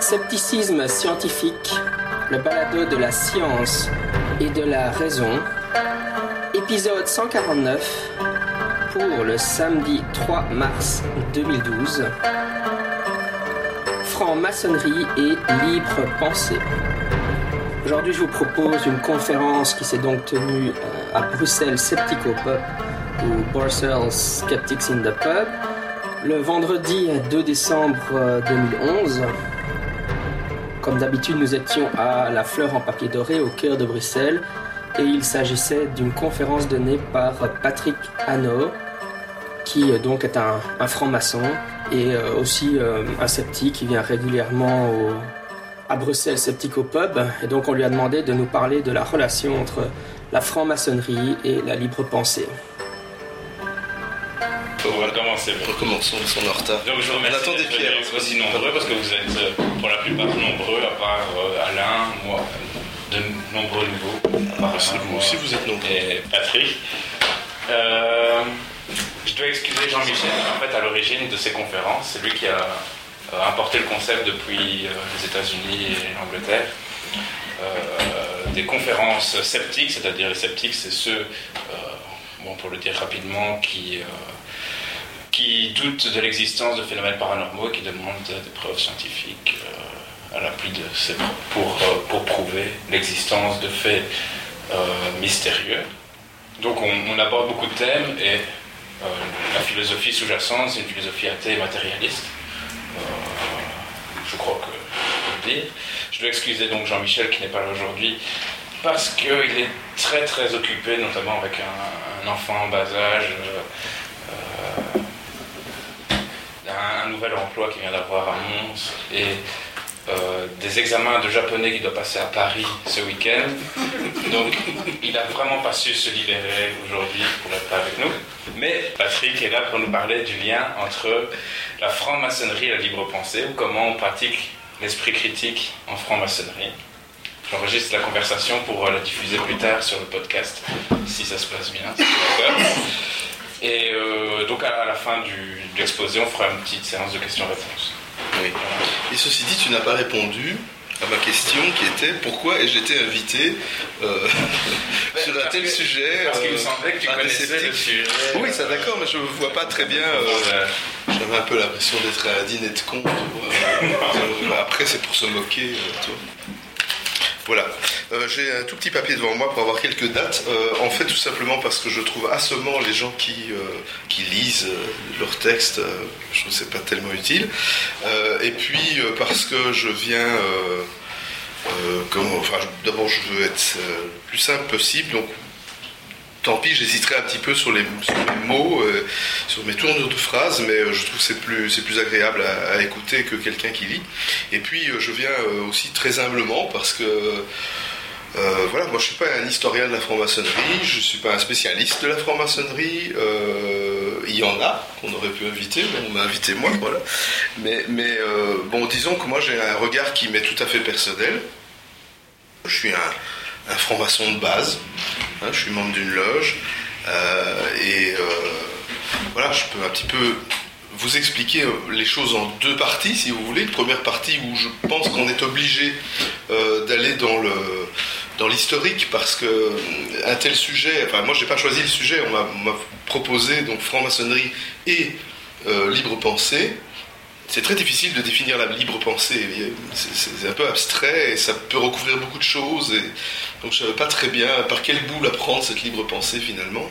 Scepticisme scientifique, le balado de la science et de la raison, épisode 149 pour le samedi 3 mars 2012. Franc-maçonnerie et libre pensée. Aujourd'hui, je vous propose une conférence qui s'est donc tenue euh, à Bruxelles Sceptico Pub ou Brussels Skeptics in the Pub le vendredi 2 décembre 2011. Euh, Comme d'habitude, nous étions à la Fleur en papier doré au cœur de Bruxelles et il s'agissait d'une conférence donnée par Patrick Hanno, qui euh, donc est un, franc-maçon et euh, aussi un sceptique qui vient régulièrement à Bruxelles Sceptico Pub. Et donc on lui a demandé de nous parler de la relation entre la franc-maçonnerie et la libre pensée. On va commencer. Recommençons, nous sommes en retard. Donc je vous remercie On attend des pierres. d'être aussi nombreux parce que vous êtes euh, pour la plupart nombreux, à part euh, Alain, moi, de nombreux nouveaux. À part Aussi, Alain, vous moi aussi, vous êtes nombreux. Et Patrick. Euh, je dois excuser Jean-Michel en fait à l'origine de ces conférences. C'est lui qui a euh, importé le concept depuis euh, les États-Unis et l'Angleterre. Euh, des conférences sceptiques, c'est-à-dire les sceptiques, c'est ceux, bon, pour le dire rapidement, qui, qui doutent de l'existence de phénomènes paranormaux et qui demandent des preuves scientifiques à l'appui de ces pour, pour prouver l'existence de faits mystérieux. Donc on, on aborde beaucoup de thèmes et euh, la philosophie sous-jacente, c'est une philosophie athée et matérialiste. Euh, je crois que je peux le dire. Je dois excuser donc Jean-Michel qui n'est pas là aujourd'hui parce qu'il est très très occupé, notamment avec un, enfant en bas âge, euh, un, un nouvel emploi qu'il vient d'avoir à Mons et euh, des examens de japonais qu'il doit passer à Paris ce week-end. Donc il n'a vraiment pas su se libérer aujourd'hui pour être avec nous. Mais Patrick est là pour nous parler du lien entre la franc-maçonnerie et la libre pensée, ou comment on pratique l'esprit critique en franc-maçonnerie. J'enregistre la conversation pour euh, la diffuser plus tard sur le podcast, si ça se passe bien. Et euh, donc à la fin de l'exposé, on fera une petite séance de questions-réponses. Oui. Et ceci dit, tu n'as pas répondu à ma question qui était pourquoi ai-je été invité euh, sur un tel que- sujet Parce qu'il euh, me semblait que tu connaissais le sujet. Oui, ça d'accord, mais je ne vois pas très bien. euh, Euh, J'avais un peu l'impression d'être à un dîner de con. Euh, Après, c'est pour se moquer. euh, vois. Voilà. Euh, J'ai un tout petit papier devant moi pour avoir quelques dates. Euh, en fait, tout simplement parce que je trouve assommant les gens qui, euh, qui lisent leurs textes. je ne sais pas tellement utile. Et puis, parce que je viens. enfin, d'abord, je veux être le plus simple possible. Donc, tant pis, j'hésiterai un petit peu sur les, mots, euh, sur mes tournures de phrases, mais euh, je trouve que c'est plus, plus agréable à, écouter que quelqu'un qui lit. Et puis, euh, je viens aussi très humblement parce que. voilà, moi je suis pas un historien de la franc-maçonnerie, je suis pas un spécialiste de la franc-maçonnerie. il y en a qu'on aurait pu inviter, mais on m'a invité moi, voilà. Mais, bon, disons que moi j'ai un regard qui m'est tout à fait personnel. Je suis un franc-maçon de base, hein, je suis membre d'une loge, euh, et euh, voilà, je peux un petit peu vous expliquer euh, les choses en deux parties, si vous voulez. Une première partie où je pense qu'on est obligé d'aller dans le dans l'historique parce que un tel sujet, enfin moi j'ai pas choisi le sujet, on m'a- proposé donc franc-maçonnerie et libre pensée. C'est très difficile de définir la libre pensée. C'est- un peu abstrait et ça peut recouvrir beaucoup de choses. Donc je ne savais pas très bien par quel bout la prendre cette libre pensée finalement.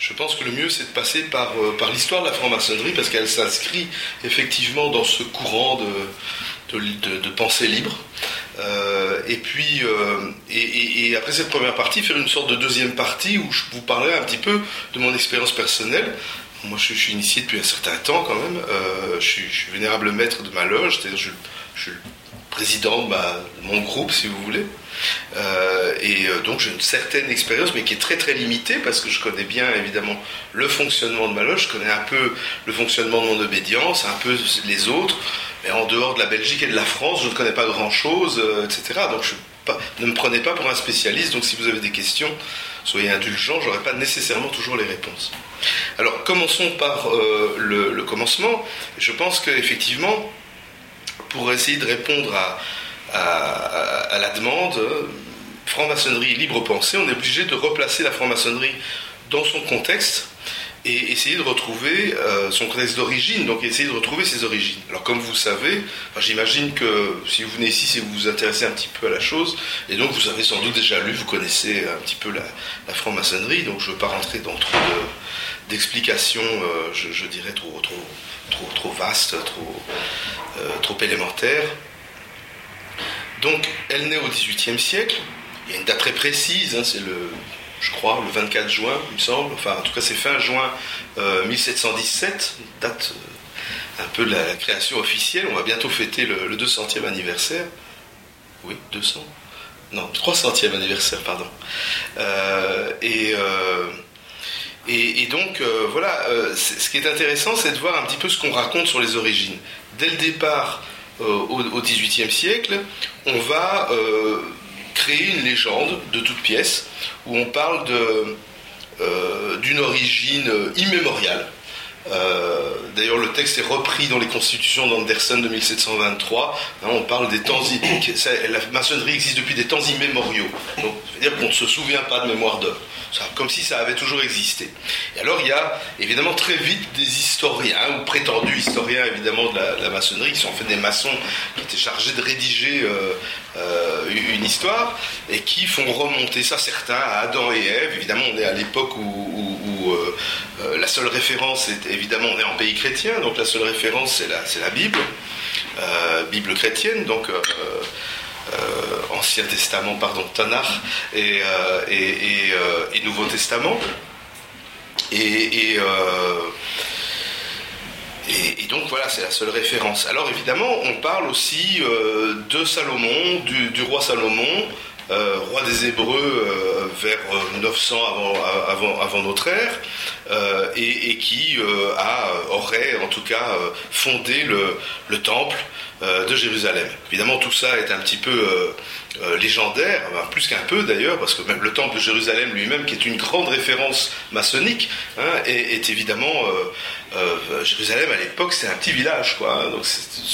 Je pense que le mieux c'est de passer par, euh, par l'histoire de la franc-maçonnerie parce qu'elle s'inscrit effectivement dans ce courant de, de, pensée libre. Euh, et puis, euh, et après cette première partie, faire une sorte de deuxième partie où je vous parlerai un petit peu de mon expérience personnelle. Moi, je, suis initié depuis un certain temps quand même. Euh, je, suis, vénérable maître de ma loge, c'est-à-dire je, je suis le président de mon groupe, si vous voulez. Euh, et euh, donc j'ai une certaine expérience, mais qui est très très limitée parce que je connais bien évidemment le fonctionnement de ma loge, je connais un peu le fonctionnement de mon obédience, un peu les autres. mais en dehors de la Belgique et de la France, je ne connais pas grand-chose, etc. Donc je ne me prenez pas pour un spécialiste, donc si vous avez des questions, soyez indulgents, je n'aurai pas nécessairement toujours les réponses. Alors commençons par le, commencement. Je pense qu'effectivement, pour essayer de répondre à la demande, franc-maçonnerie libre pensée, on est obligé de replacer la franc-maçonnerie dans son contexte et essayer de retrouver euh, son contexte d'origine, donc essayer de retrouver ses origines. Alors comme vous savez, j'imagine que si vous venez ici, que vous vous intéressez un petit peu à la chose, et donc vous avez sans doute déjà lu, vous connaissez un petit peu la, franc-maçonnerie, donc je ne veux pas rentrer dans trop d'explications, euh, je, dirais, trop, trop, trop, trop vastes, trop, euh, trop élémentaires. Donc elle naît au XVIIIe siècle, il y a une date très précise, hein, c'est le, je crois, le 24 juin, il me semble. Enfin, en tout cas, c'est fin juin 1717, euh, date euh, un peu de la, création officielle. On va bientôt fêter le, 200e anniversaire. Oui, 200 Non, 300e anniversaire, pardon. Euh, et, et, donc, voilà, ce qui est intéressant, c'est de voir un petit peu ce qu'on raconte sur les origines. Dès le départ, au XVIIIe siècle, on va créer une légende de toute pièce où on parle euh, d'une origine immémoriale. Euh, d'ailleurs, le texte est repris dans les constitutions d'Anderson de 1723. Hein, on parle des temps. La maçonnerie existe depuis des temps immémoriaux. Donc, c'est-à-dire qu'on ne se souvient pas de mémoire d'œuvre comme si ça avait toujours existé. Et alors il y a évidemment très vite des historiens, ou prétendus historiens évidemment de la, maçonnerie, qui sont en fait des maçons qui étaient chargés de rédiger euh, euh, une histoire, et qui font remonter ça certains à Adam et Ève. Évidemment on est à l'époque où, euh, la seule référence est évidemment on est en pays chrétien, donc la seule référence c'est la, la Bible, Bible chrétienne, donc Ancien Testament, pardon, Tanakh et, euh, euh, Nouveau Testament. Et, donc voilà, c'est la seule référence. Alors évidemment, on parle aussi de Salomon, du, roi Salomon, roi des Hébreux vers 900 avant, notre ère, et, qui aurait en tout cas fondé le, le temple euh, de Jérusalem. Évidemment, tout ça est un petit peu euh, euh, légendaire, plus qu'un peu d'ailleurs, parce que même le temple de Jérusalem lui-même, qui est une grande référence maçonnique, hein, est, évidemment Jérusalem à l'époque, c'est un petit village, quoi. Hein. donc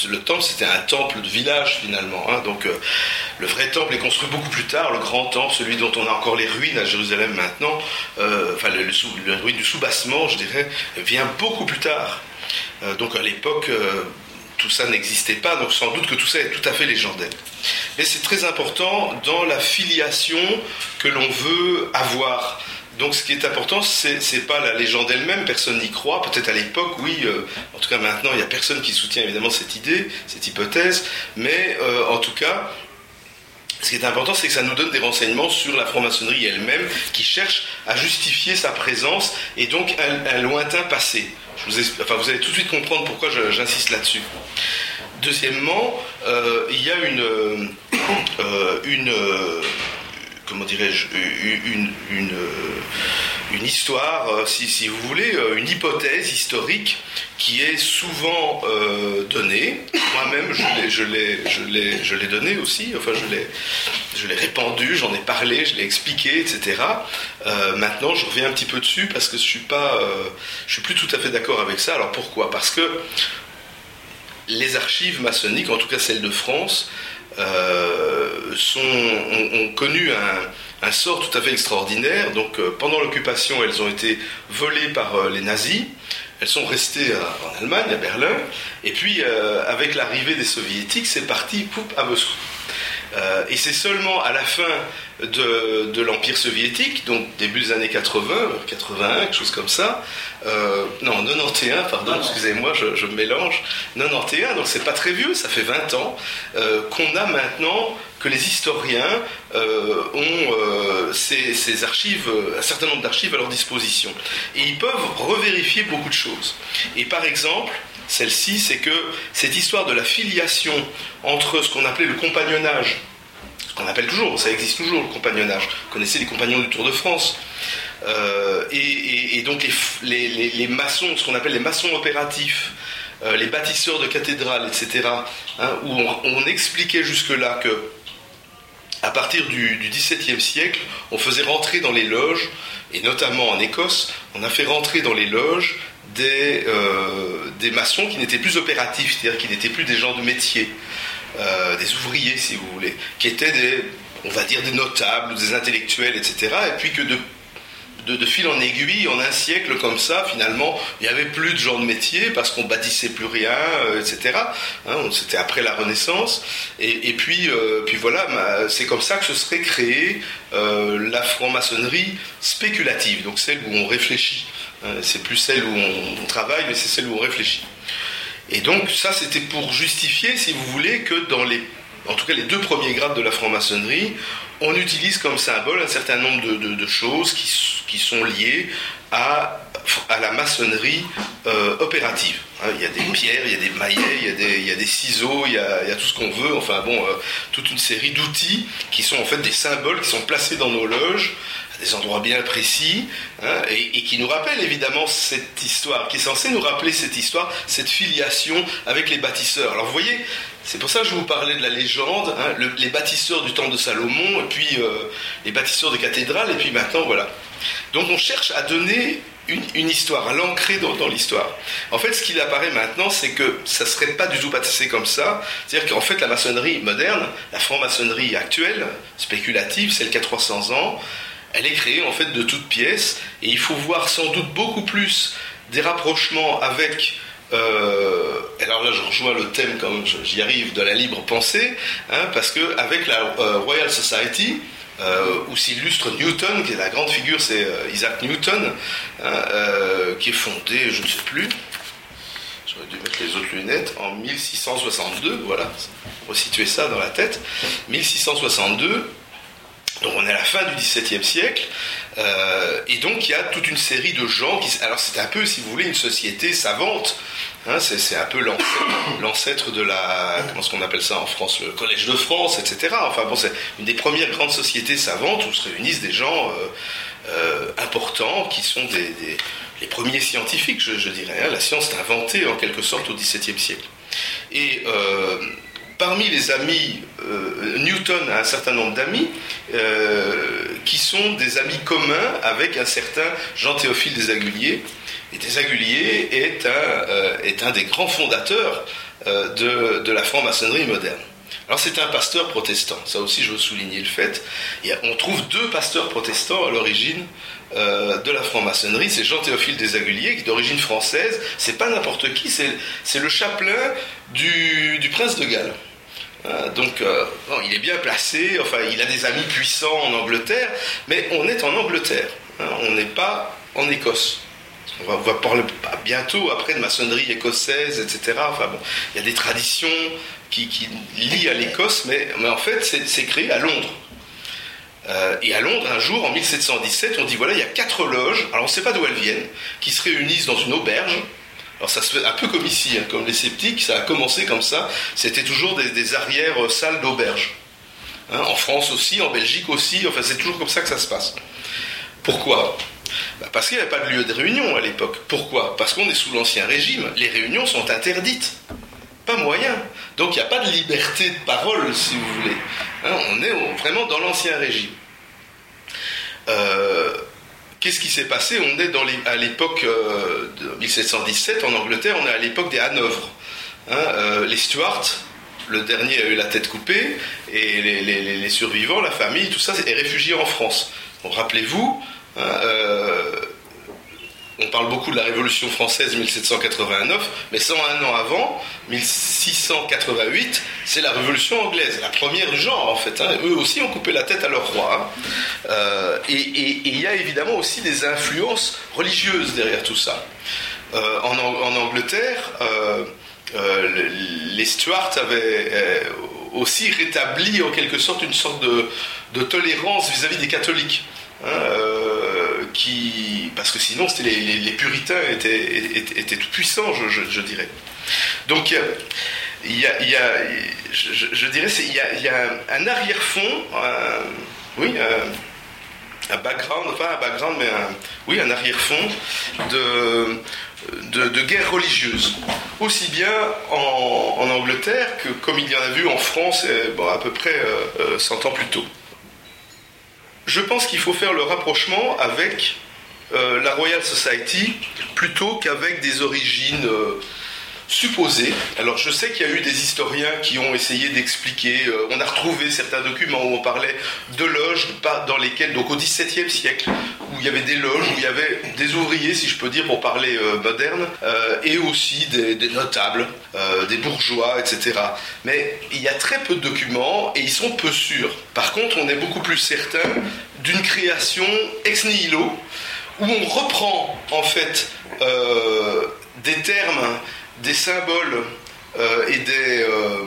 le temple, c'était un temple de village finalement. Hein. donc le vrai temple est construit beaucoup plus tard, le grand temple, celui dont on a encore les ruines à Jérusalem maintenant, enfin le, le, ruine du soubassement, je dirais, vient beaucoup plus tard. donc à l'époque, tout ça n'existait pas, donc sans doute que tout ça est tout à fait légendaire. Mais c'est très important dans la filiation que l'on veut avoir. Donc ce qui est important, c'est n'est pas la légende elle-même, personne n'y croit, peut-être à l'époque, oui, euh, en tout cas maintenant, il n'y a personne qui soutient évidemment cette idée, cette hypothèse, mais euh, en tout cas, ce qui est important, c'est que ça nous donne des renseignements sur la franc-maçonnerie elle-même, qui cherche à justifier sa présence et donc un lointain passé. Vous, enfin, vous, allez tout de suite comprendre pourquoi j'insiste là-dessus. Deuxièmement, euh, il y a une, euh, une euh, comment dirais-je, une, une, une, histoire, si, si, vous voulez, une hypothèse historique qui est souvent donnée. Moi-même, je l'ai, donnée aussi, enfin, je l'ai, répandue, j'en ai parlé, je l'ai expliqué, etc. Euh, maintenant, je reviens un petit peu dessus parce que je suis euh, je suis plus tout à fait d'accord avec ça. Alors pourquoi? Parce que les archives maçonniques, en tout cas celles de France, euh, ont, connu un, sort tout à fait extraordinaire. Donc pendant l'occupation, elles ont été volées par les nazis. Elles sont restées en Allemagne, à Berlin. Et puis, avec l'arrivée des soviétiques, c'est parti à Moscou. Euh, et c'est seulement à la fin de, l'Empire soviétique, donc début des années 80, 81, quelque chose comme ça, euh, non, 91, pardon, excusez-moi, je, me mélange, 91, donc c'est pas très vieux, ça fait 20 ans, euh, qu'on a maintenant que les historiens ont ces, ces, archives, un certain nombre d'archives à leur disposition. Et ils peuvent revérifier beaucoup de choses. Et par exemple, celle-ci, c'est que cette histoire de la filiation entre ce qu'on appelait le compagnonnage, ce qu'on appelle toujours, ça existe toujours le compagnonnage, vous connaissez les compagnons du Tour de France, euh, et, donc les, maçons, ce qu'on appelle les maçons opératifs, les bâtisseurs de cathédrales, etc., hein, où on, expliquait jusque-là que à partir du, XVIIe siècle, on faisait rentrer dans les loges, et notamment en Écosse, on a fait rentrer dans les loges des, des maçons qui n'étaient plus opératifs, c'est-à-dire qui n'étaient plus des gens de métier, des ouvriers si vous voulez, qui étaient des, on va dire, des notables, des intellectuels, etc. Et puis que de, de, fil en aiguille, en un siècle comme ça, finalement, il n'y avait plus de gens de métier parce qu'on bâtissait plus rien, euh, etc. Hein, c'était après la Renaissance. Et, puis, euh, puis voilà, c'est comme ça que se serait créée euh, la franc-maçonnerie spéculative, donc celle où on réfléchit. Hein, c'est plus celle où on, travaille, mais c'est celle où on réfléchit. Et donc ça, c'était pour justifier, si vous voulez, que dans les en tout cas les deux premiers grades de la franc-maçonnerie, on utilise comme symbole un certain nombre de, choses qui, sont liées à, à la maçonnerie euh, opérative. Hein, il y a des pierres, il y a des maillets, il y a des, il y a des ciseaux, il y a, il y a, tout ce qu'on veut, enfin bon, euh, toute une série d'outils qui sont en fait des symboles qui sont placés dans nos loges des endroits bien précis hein, et, qui nous rappellent évidemment cette histoire, qui est censée nous rappeler cette histoire, cette filiation avec les bâtisseurs. Alors vous voyez, c'est pour ça que je vous parlais de la légende, hein, les bâtisseurs du temple de Salomon, et puis euh, les bâtisseurs de cathédrales, et puis maintenant, voilà. Donc on cherche à donner une, histoire, à l'ancrer dans, l'histoire. En fait, ce qui apparaît maintenant, c'est que ça ne serait pas du tout bâtissé comme ça. C'est-à-dire qu'en fait, la maçonnerie moderne, la franc-maçonnerie actuelle, spéculative, celle qui a 300 ans, elle est créée en fait de toutes pièces, et il faut voir sans doute beaucoup plus des rapprochements avec euh, alors là, je rejoins le thème, comme j'y arrive, de la libre pensée, hein, parce que avec la euh, Royal Society, euh, où s'illustre Newton, qui est la grande figure, c'est Isaac Newton, hein, qui est fondé, je ne sais plus, j'aurais dû mettre les autres lunettes, en 1662, voilà, resituer ça dans la tête, 1662, donc on est à la fin du XVIIe siècle, euh, et donc il y a toute une série de gens qui... Alors c'est un peu, si vous voulez, une société savante. Hein, c'est un peu l'ancêtre de la... Comment est-ce qu'on appelle ça en France Le Collège de France, etc. Enfin bon, c'est une des premières grandes sociétés savantes où se réunissent des gens euh, euh, importants qui sont des, les premiers scientifiques, je, dirais. Hein. La science est inventée en quelque sorte au XVIIe siècle. Et parmi les amis, euh, Newton a un certain nombre d'amis euh, qui sont des amis communs avec un certain Jean-Théophile des Aguiliers. Et des Aguiliers est un, euh, des grands fondateurs de, la franc-maçonnerie moderne. Alors c'est un pasteur protestant, ça aussi je veux souligner le fait. on trouve deux pasteurs protestants à l'origine de la franc-maçonnerie, c'est Jean-Théophile des Aguiliers, qui est d'origine française, c'est pas n'importe qui, c'est le chapelain du prince de Galles. Euh, donc, euh, il est bien placé, enfin, il a des amis puissants en Angleterre, mais on est en Angleterre, hein, on n'est pas en Écosse. On va, parler bientôt après de maçonnerie écossaise, etc. Enfin bon, il y a des traditions qui, lient à l'Écosse, mais, mais, en fait, c'est créé à Londres. Euh, et à Londres, un jour, en 1717, on dit voilà, il y a quatre loges, alors on ne sait pas d'où elles viennent, qui se réunissent dans une auberge alors ça se fait un peu comme ici, hein, comme les sceptiques, ça a commencé comme ça. C'était toujours des, arrières euh, salles d'auberge. Hein, en France aussi, en Belgique aussi, enfin c'est toujours comme ça que ça se passe. Pourquoi? Bah, Parce qu'il n'y avait pas de lieu de réunion à l'époque. Pourquoi? Parce qu'on est sous l'Ancien Régime. Les réunions sont interdites. Pas moyen. Donc il n'y a pas de liberté de parole, si vous voulez. Hein, on est vraiment dans l'Ancien Régime. Euh, Qu'est-ce qui s'est passé On est dans à l'époque euh, de 1717 en Angleterre, on est à l'époque des Hanovres. Hein, euh, les Stuarts, le dernier a eu la tête coupée, et les, survivants, la famille, tout ça est réfugié en France. Rappelez-vous, hein, euh, on parle beaucoup de la Révolution française 1789, mais 101 ans avant, 1688, c'est la Révolution anglaise, la première du genre en fait. Hein. Eux aussi ont coupé la tête à leur roi. Euh, et il y a évidemment aussi des influences religieuses derrière tout ça. Euh, en, Angleterre, euh, les Stuarts avaient aussi rétabli en quelque sorte une sorte de, tolérance vis-à-vis des catholiques. Hein, parce que sinon c'était les, puritains étaient, tout puissants, je, dirais. Donc il y a, je, dirais, il y a, un, arrière-fond, oui, un, background, pas un background, mais un, oui, un arrière-fond de, de, guerre religieuse. aussi bien en, Angleterre que comme il y en a vu en France bon, à peu près 100 ans plus tôt. Je pense qu'il faut faire le rapprochement avec la Royal Society plutôt qu'avec des origines supposé. Alors je sais qu'il y a eu des historiens qui ont essayé d'expliquer, euh, on a retrouvé certains documents où on parlait de loges dans lesquelles, donc au XVIIe siècle, où il y avait des loges, où il y avait des ouvriers, si je peux dire, pour parler euh, moderne, euh, et aussi des, des notables, des bourgeois, etc. Mais il y a très peu de documents et ils sont peu sûrs. Par contre, on est beaucoup plus certain d'une création ex nihilo, où on reprend en fait des termes des symboles euh, et des, euh,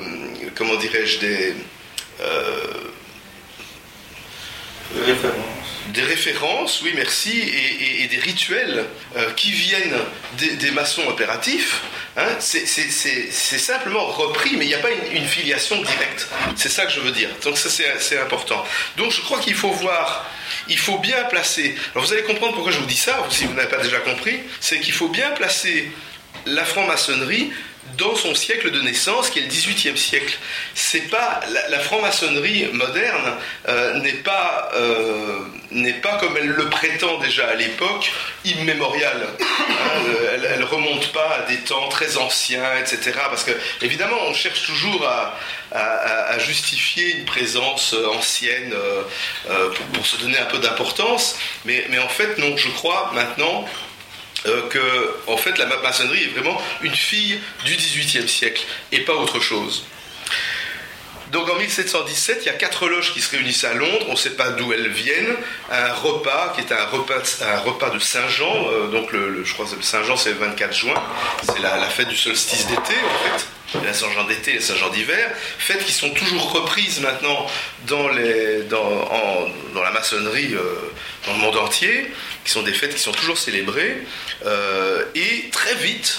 comment dirais-je, des, euh, références. Des références, oui, merci, et, des rituels qui viennent des, maçons opératifs. Hein, c'est simplement repris, mais il n'y a pas une, filiation directe. C'est ça que je veux dire. Donc ça, c'est important. Donc je crois qu'il faut voir il faut bien placer. Alors vous allez comprendre pourquoi je vous dis ça, si vous n'avez pas déjà compris, c'est qu'il faut bien placer la franc-maçonnerie dans son siècle de naissance, qui est le XVIIIe siècle. C'est pas la, franc-maçonnerie moderne euh, n'est pas euh, n'est pas comme elle le prétend déjà à l'époque immémoriale. Hein, elle, elle, remonte pas à des temps très anciens, etc. Parce que évidemment, on cherche toujours à, justifier une présence ancienne euh, pour, se donner un peu d'importance, mais en fait, non. Je crois maintenant euh, que en fait la maçonnerie est vraiment une fille du XVIIIe siècle et pas autre chose. Donc en 1717, il y a quatre loges qui se réunissent à Londres, on ne sait pas d'où elles viennent, un repas qui est un repas, de Saint-Jean, euh, donc le, je crois que Saint-Jean c'est le 24 juin, c'est la, fête du solstice d'été en fait. La Saint-Jean d'été et Saint-Jean d'hiver, fêtes qui sont toujours reprises maintenant dans la maçonnerie euh, dans le monde entier, qui sont des fêtes qui sont toujours célébrées, euh, et très vite,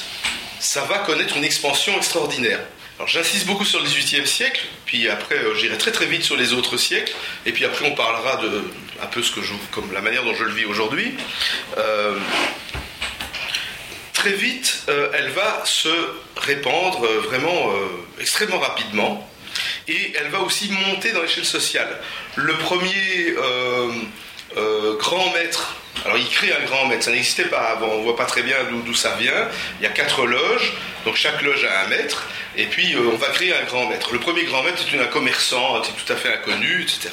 ça va connaître une expansion extraordinaire. Alors j'insiste beaucoup sur le XVIIIe siècle, puis après euh, j'irai très très vite sur les autres siècles, et puis après on parlera de un peu ce que je, comme la manière dont je le vis aujourd'hui. très vite, elle va se répandre vraiment extrêmement rapidement, et elle va aussi monter dans l'échelle sociale. Le premier euh, grand maître. Alors il crée un grand maître, ça n'existait pas avant, on voit pas très bien d'où ça vient. Il y a quatre loges, donc chaque loge a un maître, et puis euh, on va créer un grand maître. Le premier grand maître c'est un commerçant, c'est tout à fait inconnu, etc.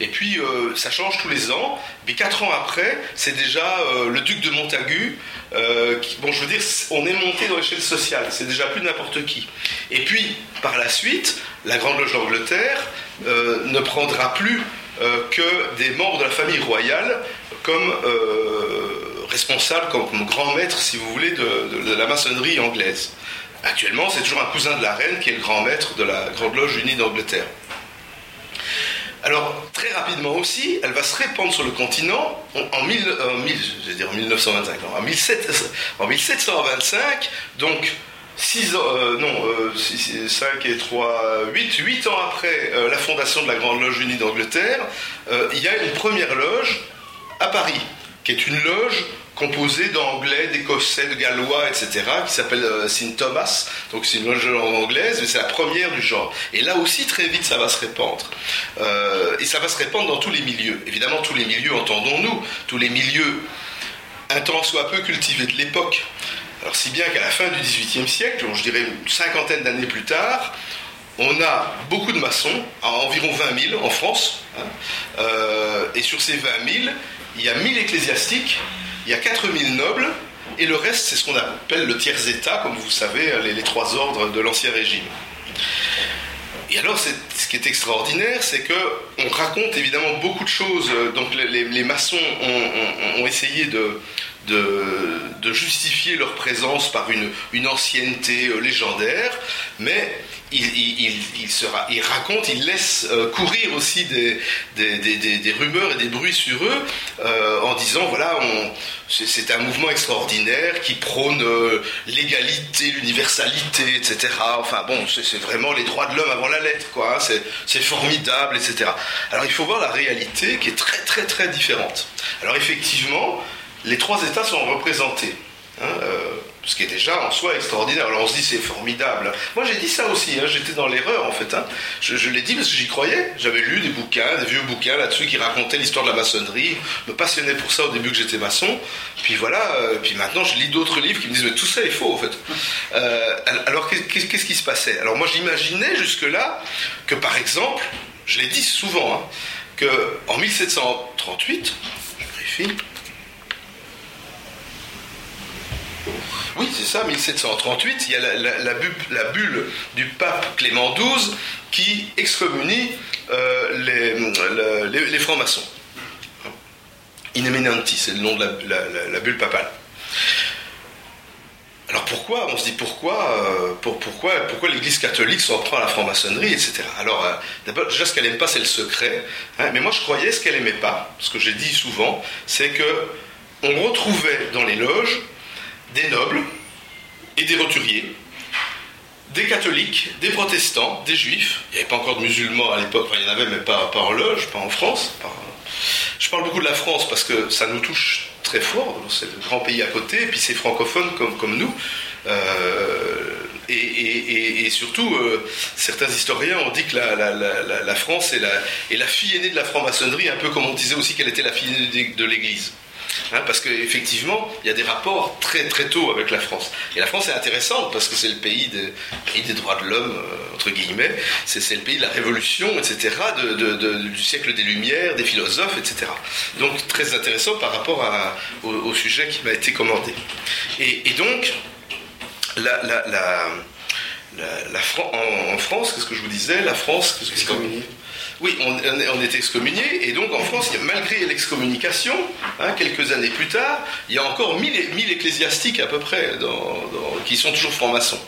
Et puis euh, ça change tous les ans. Puis quatre ans après, c'est déjà le duc de Montagu. bon, je veux dire, on est monté dans l'échelle sociale, c'est déjà plus n'importe qui. Et puis par la suite, la grande loge d'Angleterre ne prendra plus euh, que des membres de la famille royale comme euh, responsables, comme, grand maître, si vous voulez, de, la maçonnerie anglaise. Actuellement, c'est toujours un cousin de la reine qui est le grand maître de la Grande Loge Unie d'Angleterre. Alors, très rapidement aussi, elle va se répandre sur le continent en, 1925, en, 1725, donc 6 ans, euh, non, 5 euh, et 3, 8, 8 ans après euh, la fondation de la Grande Loge Unie d'Angleterre, il y a une première loge à Paris, qui est une loge composée d'anglais, d'écossais, de gallois, etc., qui s'appelle St. Thomas. Donc c'est une loge anglaise, mais c'est la première du genre. Et là aussi, très vite, ça va se répandre. et ça va se répandre dans tous les milieux. Évidemment, tous les milieux, entendons-nous, tous les milieux un temps soit peu cultivés de l'époque. Alors si bien qu'à la fin du XVIIIe siècle, je dirais une cinquantaine d'années plus tard, on a beaucoup de maçons, environ 20 000 en France, hein, euh, et sur ces 20 000, il y a 1000 ecclésiastiques, il y a 4 000 nobles, et le reste, c'est ce qu'on appelle le tiers-état, comme vous savez, les, trois ordres de l'Ancien Régime. Et alors, ce qui est extraordinaire, c'est que on raconte évidemment beaucoup de choses. Donc, les, maçons ont essayé de, de, justifier leur présence par une, une ancienneté euh, légendaire, mais il, il, sera, il, raconte, il laisse euh, courir aussi des, des, des, rumeurs et des bruits sur eux euh, en disant voilà, c'est un mouvement extraordinaire qui prône l'égalité, l'universalité, etc. Enfin bon, c'est vraiment les droits de l'homme avant la lettre, quoi. Hein, c'est formidable, etc. Alors il faut voir la réalité qui est très très très différente. Alors effectivement, les trois États sont représentés. Hein, euh, ce qui est déjà en soi extraordinaire. Alors on se dit c'est formidable. Moi j'ai dit ça aussi, hein. j'étais dans l'erreur en fait. Hein. Je, l'ai dit parce que j'y croyais. J'avais lu des bouquins, des vieux bouquins là-dessus qui racontaient l'histoire de la maçonnerie. Je me passionnais pour ça au début que j'étais maçon. Puis voilà, euh, puis maintenant je lis d'autres livres qui me disent mais tout ça est faux en fait. Euh, alors qu'est-ce qui se passait? Alors moi j'imaginais jusque-là que par exemple, je l'ai dit souvent, hein, que en 1738, je vérifie, Oui, c'est ça, 1738, il y a la, bulle, du pape Clément XII qui excommunie euh, les, francs-maçons. In eminenti, c'est le nom de la, bulle papale. Alors pourquoi On se dit pourquoi, euh, pourquoi, pourquoi l'Église catholique s'en prend à la franc-maçonnerie, etc. Alors euh, d'abord, déjà ce qu'elle n'aime pas, c'est le secret. Hein, mais moi, je croyais ce qu'elle n'aimait pas. Ce que j'ai dit souvent, c'est que on retrouvait dans les loges des nobles et des roturiers, des catholiques, des protestants, des juifs. Il n'y avait pas encore de musulmans à l'époque, enfin, il y en avait, mais pas, en loge, pas en France. Je parle beaucoup de la France parce que ça nous touche très fort, c'est le grand pays à côté, et puis c'est francophone comme, nous. Euh, et, surtout, euh, certains historiens ont dit que la, France est la, est la fille aînée de la franc-maçonnerie, un peu comme on disait aussi qu'elle était la fille aînée de l'Église. Hein, parce qu'effectivement, il y a des rapports très très tôt avec la France. Et la France est intéressante parce que c'est le pays, des droits de l'homme, euh, entre guillemets, c'est le pays de la révolution, etc., du siècle des Lumières, des philosophes, etc. Donc très intéressant par rapport au, sujet qui m'a été commandé. Et, donc, la, la, en, France, qu'est-ce que je vous disais? La France, oui, on, est excommunié, et donc en France, malgré l'excommunication, hein, quelques années plus tard, il y a encore 1000, ecclésiastiques à peu près qui sont toujours francs-maçons.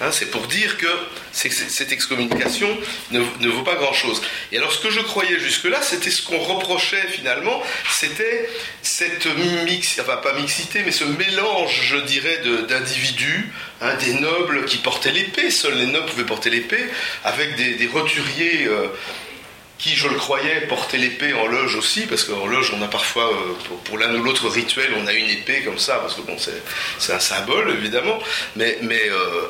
Hein, c'est pour dire que cette excommunication ne, vaut pas grand-chose. Et alors ce que je croyais jusque-là, c'était ce qu'on reprochait finalement, c'était cette mix, enfin pas mixité, mais ce mélange, je dirais, d'individus, hein, des nobles qui portaient l'épée, seuls les nobles pouvaient porter l'épée, avec des, roturiers. Euh, qui, je le croyais, portait l'épée en loge aussi, parce qu'en loge, on a parfois, euh, pour, l'un ou l'autre rituel, on a une épée comme ça, parce que bon, c'est un symbole, évidemment, mais, euh,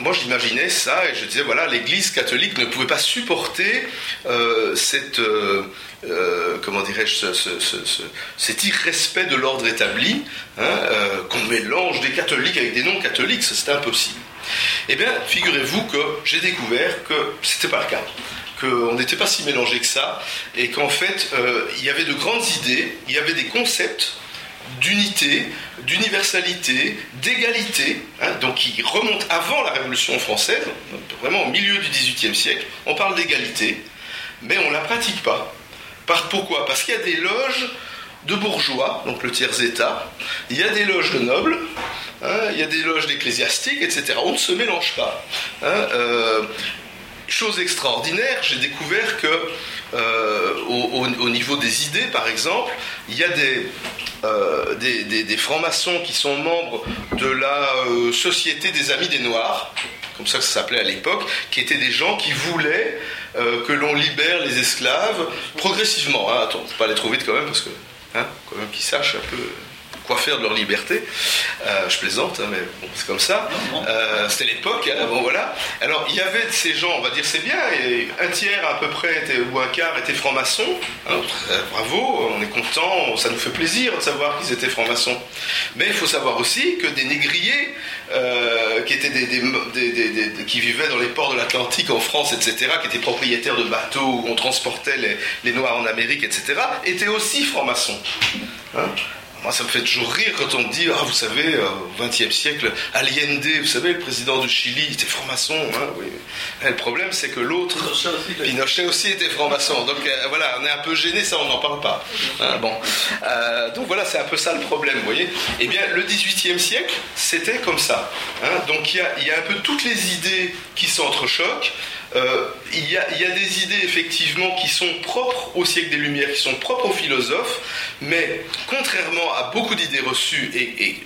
moi j'imaginais ça, et je disais, voilà, l'Église catholique ne pouvait pas supporter euh, cette, comment dirais-je, cet irrespect de l'ordre établi, hein, qu'on mélange des catholiques avec des non-catholiques, c'était impossible. Eh bien, figurez-vous que j'ai découvert que c'était pas le cas qu'on n'était pas si mélangé que ça, et qu'en fait, euh, il y avait de grandes idées, il y avait des concepts d'unité, d'universalité, d'égalité, hein, donc qui remontent avant la Révolution française, vraiment au milieu du XVIIIe siècle. On parle d'égalité, mais on ne la pratique pas. Par, pourquoi? Parce qu'il y a des loges de bourgeois, donc le tiers-état, il y a des loges de nobles, hein, il y a des loges d'ecclésiastiques, etc. On ne se mélange pas. Hein, euh, chose extraordinaire, j'ai découvert que euh, au, niveau des idées, par exemple, il y a des, euh, francs-maçons qui sont membres de la euh, Société des Amis des Noirs, comme ça que ça s'appelait à l'époque, qui étaient des gens qui voulaient que l'on libère les esclaves progressivement. Hein, attends, faut pas aller trop vite quand même, parce que, hein, quand même qu'ils sachent un peu quoi faire de leur liberté. Euh, je plaisante, hein, mais bon, c'est comme ça. Euh, c'était l'époque, hein, bon voilà. Alors il y avait ces gens, on va dire c'est bien, et un tiers à peu près était, ou un quart étaient francs-maçons. Hein, bravo, on est content, ça nous fait plaisir de savoir qu'ils étaient francs-maçons. Mais il faut savoir aussi que des négriers euh, qui étaient des, qui vivaient dans les ports de l'Atlantique en France, etc., qui étaient propriétaires de bateaux où on transportait les, les Noirs en Amérique, etc., étaient aussi francs-maçons. Moi, ça me fait toujours rire quand on me dit, ah, vous savez, au XXe siècle, Allende, vous savez, le président du Chili, était franc-maçon. Hein, oui. le problème, c'est que l'autre, Pinochet aussi, était franc-maçon. Donc euh, voilà, on est un peu gêné, ça, on n'en parle pas. Hein, bon. Euh, donc voilà, c'est un peu ça le problème, vous voyez. Eh bien, le XVIIIe siècle, c'était comme ça. Hein. Donc il y a, y a un peu toutes les idées qui s'entrechoquent. Euh, il, y a, des idées effectivement qui sont propres au siècle des Lumières, qui sont propres aux philosophes, mais contrairement à beaucoup d'idées reçues et,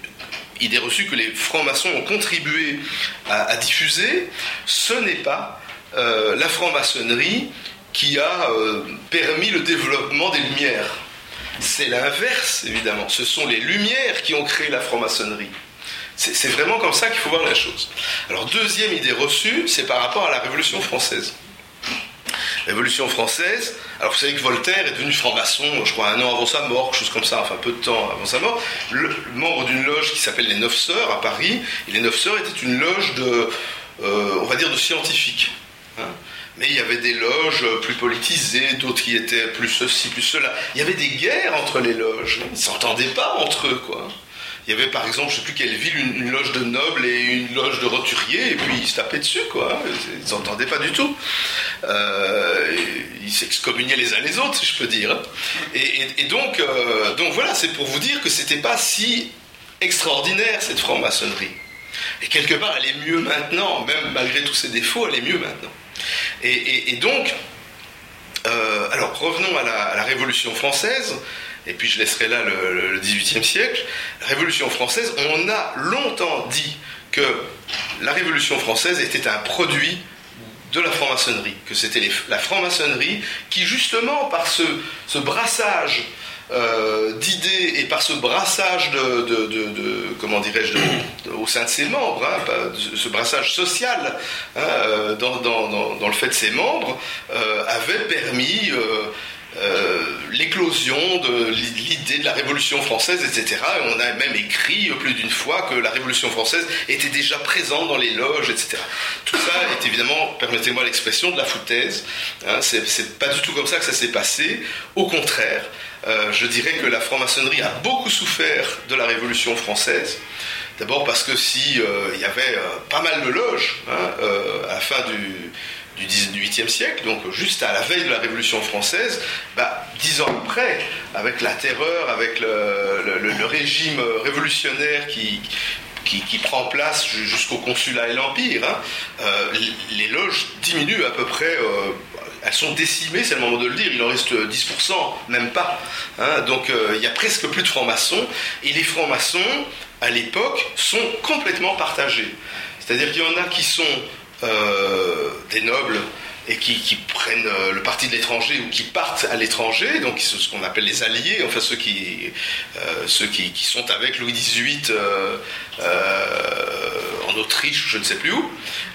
idées reçues que les francs-maçons ont contribué à, diffuser, ce n'est pas euh, la franc-maçonnerie qui a euh, permis le développement des Lumières. C'est l'inverse, évidemment. Ce sont les Lumières qui ont créé la franc-maçonnerie. C'est vraiment comme ça qu'il faut voir la chose. Alors deuxième idée reçue, c'est par rapport à la Révolution française. Révolution française, alors vous savez que Voltaire est devenu franc-maçon, je crois un an avant sa mort, quelque chose comme ça, enfin peu de temps avant sa mort, le, membre d'une loge qui s'appelle les Neuf Sœurs à Paris, et les Neuf Sœurs étaient une loge de, euh, on va dire, de scientifiques. Hein. Mais il y avait des loges plus politisées, d'autres qui étaient plus ceci, plus cela. Il y avait des guerres entre les loges. Ils ne s'entendaient pas entre eux, quoi. Il y avait par exemple, je ne sais plus quelle ville, une, loge de nobles et une loge de roturiers, et puis ils se tapaient dessus, quoi. Ils ne s'entendaient pas du tout. Euh, ils s'excommuniaient les uns les autres, si je peux dire. Et, donc, euh, donc voilà, c'est pour vous dire que c'était pas si extraordinaire cette franc-maçonnerie. Et quelque part, elle est mieux maintenant, même malgré tous ses défauts, elle est mieux maintenant. Et, donc, euh, alors revenons à la, Révolution française, et puis je laisserai là le, XVIIIe siècle. La Révolution française, on a longtemps dit que la Révolution française était un produit de la franc-maçonnerie, que c'était la franc-maçonnerie qui, justement, par ce brassage euh, d'idées et par ce brassage de, comment dirais-je au sein de ses membres, hein, ce brassage social hein, euh, dans, le fait de ses membres, euh, avait permis l'éclosion de l'idée de la Révolution française, etc. Et on a même écrit plus d'une fois que la Révolution française était déjà présente dans les loges, etc. Tout ça est évidemment, permettez-moi l'expression, de la foutaise. Hein, c'est pas du tout comme ça que ça s'est passé. Au contraire, euh, je dirais que la franc-maçonnerie a beaucoup souffert de la Révolution française. D'abord parce que si euh, y avait euh, pas mal de loges hein, à la fin du, du 18e siècle, donc juste à la veille de la Révolution française, bah, dix ans après, avec la terreur, avec le, régime révolutionnaire qui, qui, prend place jusqu'au consulat et l'Empire, hein, les loges diminuent à peu près elles sont décimées, c'est le moment de le dire, il en reste 10%, même pas. Hein. donc euh, il y a presque plus de francs-maçons, et les francs-maçons, à l'époque, sont complètement partagés. C'est-à-dire qu'il y en a qui sont euh, des nobles et qui, prennent euh, le parti de l'étranger ou qui partent à l'étranger, donc ce qu'on appelle les alliés, enfin ceux qui, ceux qui, sont avec Louis XVIII en Autriche, je ne sais plus où.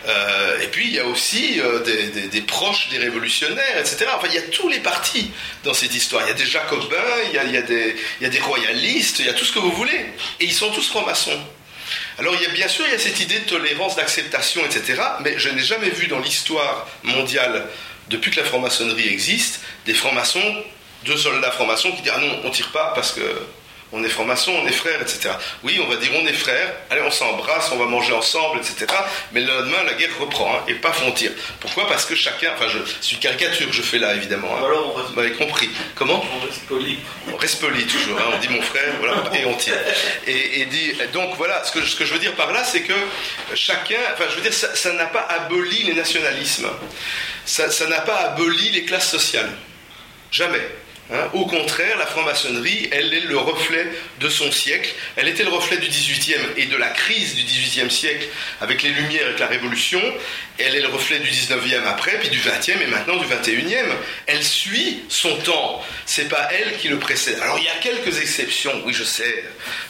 Euh, et puis il y a aussi euh, des, proches des révolutionnaires, etc. Enfin, il y a tous les partis dans cette histoire. Il y a des jacobins, il y a, des, il y a des royalistes, il y a tout ce que vous voulez. Et ils sont tous francs-maçons. Alors, bien sûr, il y a cette idée de tolérance, d'acceptation, etc. Mais je n'ai jamais vu dans l'histoire mondiale, depuis que la franc-maçonnerie existe, des francs-maçons, deux soldats francs-maçons qui disent Ah non, on tire pas parce que on est franc-maçon, on est frères, etc. Oui, on va dire on est frères, allez, on s'embrasse, on va manger ensemble, etc. Mais le lendemain, la guerre reprend, hein, et pas on Pourquoi? Parce que chacun, enfin, je, c'est une caricature que je fais là, évidemment. Hein. Alors, on reste... Vous m'avez compris. Comment? On reste poli. On reste poli, toujours. Hein. on dit mon frère, voilà, et on tire. Et, dit, donc voilà, ce que, ce que, je veux dire par là, c'est que chacun, enfin, je veux dire, ça, n'a pas aboli les nationalismes. Ça, ça n'a pas aboli les classes sociales. Jamais. Hein, au contraire, la franc-maçonnerie, elle est le reflet de son siècle. Elle était le reflet du 18e et de la crise du 18e siècle avec les Lumières et la Révolution. Elle est le reflet du 19e après, puis du 20e et maintenant du 21e. Elle suit son temps. C'est pas elle qui le précède. Alors il y a quelques exceptions, oui je sais.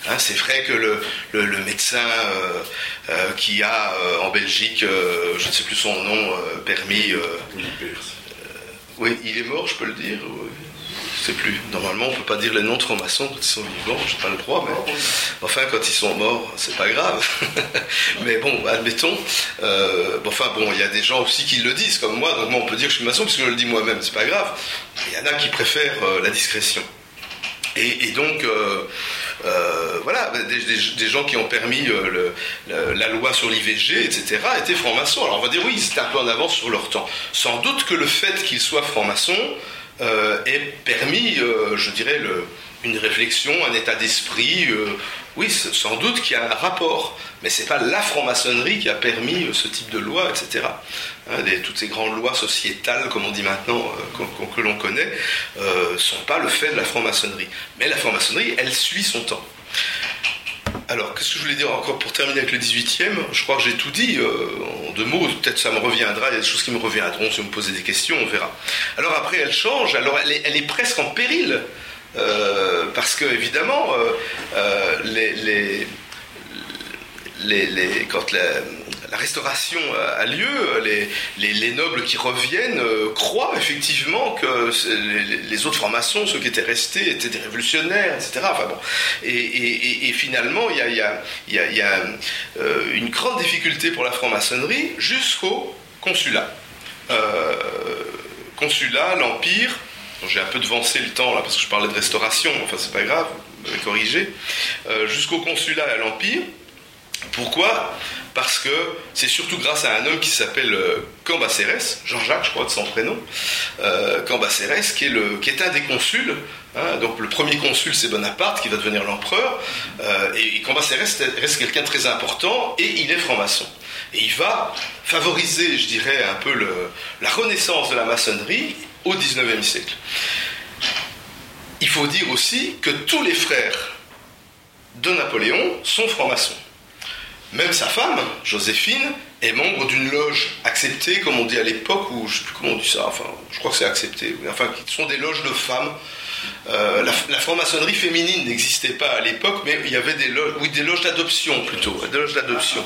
Hein, c'est vrai que le, médecin euh, euh, qui a euh, en Belgique, je ne sais plus son nom, permis... oui, il est mort, je peux le dire sais plus. Normalement, on peut pas dire les noms de francs-maçons quand ils sont vivants, j'ai pas le droit, mais enfin, quand ils sont morts, c'est pas grave. mais bon, admettons. Euh, enfin, bon, il y a des gens aussi qui le disent, comme moi, donc moi, on peut dire que je suis maçon parce que je le dis moi-même, c'est pas grave. Il y en a qui préfèrent euh, la discrétion. Et, donc, euh, voilà, des, gens qui ont permis la loi sur l'IVG, etc., étaient francs-maçons. Alors on va dire, oui, c'était un peu en avance sur leur temps. Sans doute que le fait qu'ils soient francs-maçons ait permis, euh, je dirais, une réflexion, un état d'esprit. Euh, oui, sans doute qu'il y a un rapport, mais ce n'est pas la franc-maçonnerie qui a permis ce type de loi, etc. Hein, toutes ces grandes lois sociétales, comme on dit maintenant, que, l'on connaît, ne sont pas le fait de la franc-maçonnerie. Mais la franc-maçonnerie, elle suit son temps. Alors, qu'est-ce que je voulais dire encore pour terminer avec le 18e Je crois que j'ai tout dit euh, en deux mots. Peut-être ça me reviendra. Il y a des choses qui me reviendront si vous me posez des questions, on verra. Alors après, elle change. Alors elle est, presque en péril. Euh, parce que, évidemment, euh, les, quand la, restauration a lieu, les, les, nobles qui reviennent croient effectivement que les, autres francs-maçons, ceux qui étaient restés, étaient des révolutionnaires, etc. Enfin, bon. et, finalement, il y a, une grande difficulté pour la franc-maçonnerie jusqu'au consulat. consulat, l'Empire, j'ai un peu devancé le temps là parce que je parlais de restauration, enfin c'est pas grave, corrigé, euh, jusqu'au consulat et à l'Empire. Pourquoi? Parce que c'est surtout grâce à un homme qui s'appelle euh, Cambacérès, Jean-Jacques, je crois de son prénom, euh, Cambacérès, qui est, un des consuls. Hein. donc le premier consul, c'est Bonaparte, qui va devenir l'empereur. Euh, et Cambacérès reste quelqu'un très important, et il est franc-maçon. Et il va favoriser, je dirais, un peu la renaissance de la maçonnerie au XIXe siècle. Il faut dire aussi que tous les frères de Napoléon sont francs-maçons. Même sa femme, Joséphine, est membre d'une loge acceptée, comme on dit à l'époque, ou je sais plus comment on dit ça, enfin, je crois que c'est accepté, enfin, qui sont des loges de femmes euh, la, franc-maçonnerie féminine n'existait pas à l'époque, mais il y avait des loges, d'adoption plutôt, des loges d'adoption.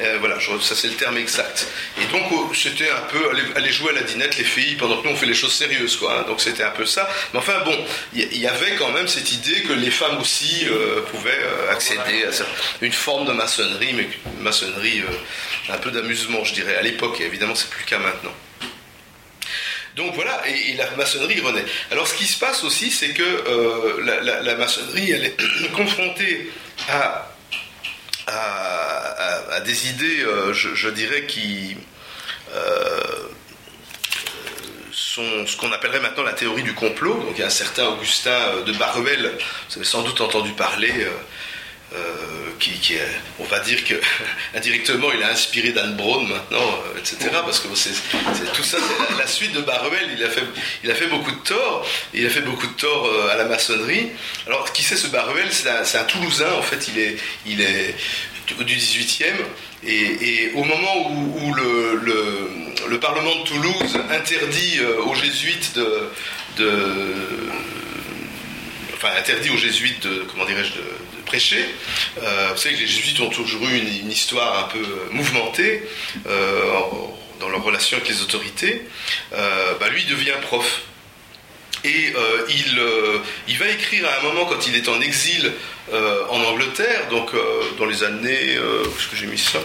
Euh, voilà, ça c'est le terme exact. Et donc oh, c'était un peu aller, jouer à la dinette les filles pendant que nous on fait les choses sérieuses, quoi. Hein. donc c'était un peu ça. Mais enfin bon, il y, avait quand même cette idée que les femmes aussi euh, pouvaient accéder à une forme de maçonnerie, mais une maçonnerie un peu d'amusement, je dirais, à l'époque. Évidemment, c'est plus le cas maintenant. Donc voilà, et, la maçonnerie renaît. Alors ce qui se passe aussi, c'est que euh, la, maçonnerie, elle est confrontée à, des idées, euh, je, dirais, qui euh, sont ce qu'on appellerait maintenant la théorie du complot. Donc il y a un certain Augustin de Baruel, vous avez sans doute entendu parler. Euh, qui, on va dire que indirectement il a inspiré Dan Brown maintenant, euh, etc. Parce que tout ça, c'est la, suite de Baruel. Il a fait, il a fait beaucoup de tort. Il a fait beaucoup de tort euh, à la maçonnerie. Alors qui c'est ce Baruel c'est un, Toulousain en fait. Il est, il est du 18e. Et, au moment où, le, le, Parlement de Toulouse interdit aux jésuites de enfin interdit aux jésuites de, comment dirais-je, prêcher. Euh, vous savez que les jésuites ont toujours eu une, histoire un peu mouvementée euh, dans leur relation avec les autorités. Euh, bah, lui devient prof. Et il, il, va écrire à un moment quand il est en exil en Angleterre, donc dans les années, ce que j'ai mis ça,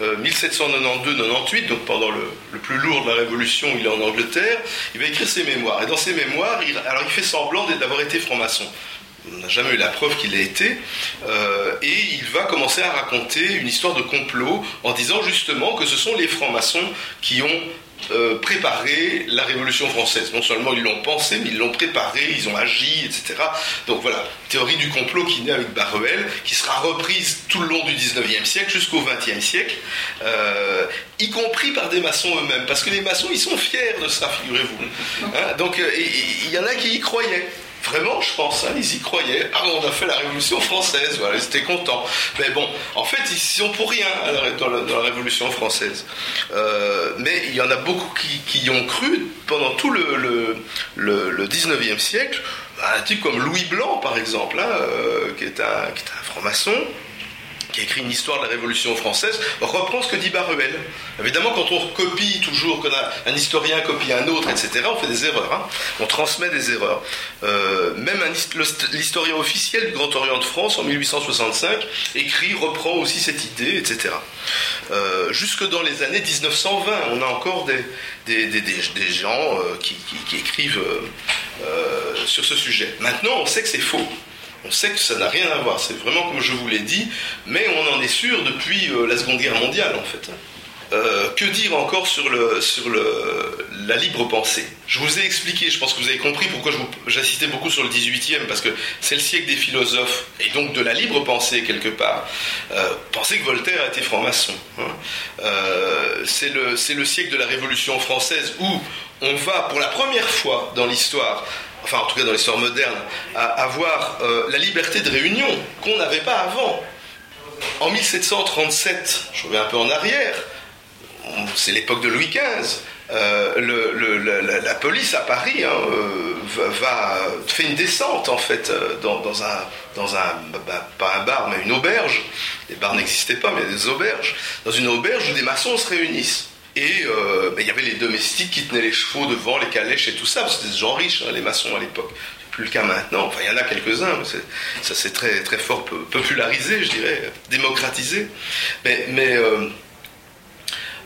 1792-98, donc pendant le, plus lourd de la Révolution, il est en Angleterre, il va écrire ses mémoires. Et dans ses mémoires, il, alors il fait semblant d'avoir été franc-maçon. On n'a jamais eu la preuve qu'il l'ait été, euh, et il va commencer à raconter une histoire de complot en disant justement que ce sont les francs-maçons qui ont euh, préparé la Révolution française. Non seulement ils l'ont pensé, mais ils l'ont préparé, ils ont agi, etc. Donc voilà, théorie du complot qui naît avec Baruel, qui sera reprise tout le long du 19e siècle jusqu'au 20e siècle, euh, y compris par des maçons eux-mêmes, parce que les maçons, ils sont fiers de ça, figurez-vous. Hein, donc il y en a qui y croyaient. Vraiment, je pense, hein, ils y croyaient. Ah, on a fait la Révolution française, voilà, ils étaient contents. Mais bon, en fait, ils sont pour rien dans la, Révolution française. Euh, mais il y en a beaucoup qui, y ont cru pendant tout le, le, 19e siècle. Un type comme Louis Blanc, par exemple, hein, euh, qui est un franc-maçon, qui a écrit une histoire de la Révolution française, reprend ce que dit Baruel. Évidemment, quand on copie toujours, quand un historien copie un autre, etc., on fait des erreurs. Hein. On transmet des erreurs. Euh, même l'historien officiel du Grand Orient de France, en 1865, écrit, reprend aussi cette idée, etc. Euh, jusque dans les années 1920, on a encore des, gens euh, qui, écrivent sur ce sujet. Maintenant, on sait que c'est faux. On sait que ça n'a rien à voir, c'est vraiment comme je vous l'ai dit, mais on en est sûr depuis euh, la Seconde Guerre mondiale en fait. Euh, que dire encore sur, le, sur le, la libre pensée? Je vous ai expliqué, je pense que vous avez compris pourquoi j'insistais beaucoup sur le 18e, parce que c'est le siècle des philosophes, et donc de la libre pensée quelque part. Euh, pensez que Voltaire a été franc-maçon. Hein. C'est le siècle de la Révolution française où on va, pour la première fois dans l'histoire, enfin en tout cas dans l'histoire moderne, avoir euh, la liberté de réunion qu'on n'avait pas avant. En 1737, je reviens un peu en arrière, c'est l'époque de Louis XV, le, la, police à Paris hein, va, fait une descente en fait dans, un, bah, pas un bar mais une auberge. Les bars n'existaient pas mais des auberges. Dans une auberge où des maçons se réunissent. Et bah, il y avait les domestiques qui tenaient les chevaux devant, les calèches et tout ça, c'était des gens riches, hein, les maçons à l'époque plus le cas maintenant. Enfin, il y en a quelques-uns, ça s'est très, très fort popularisé, je dirais, démocratisé. Mais, euh,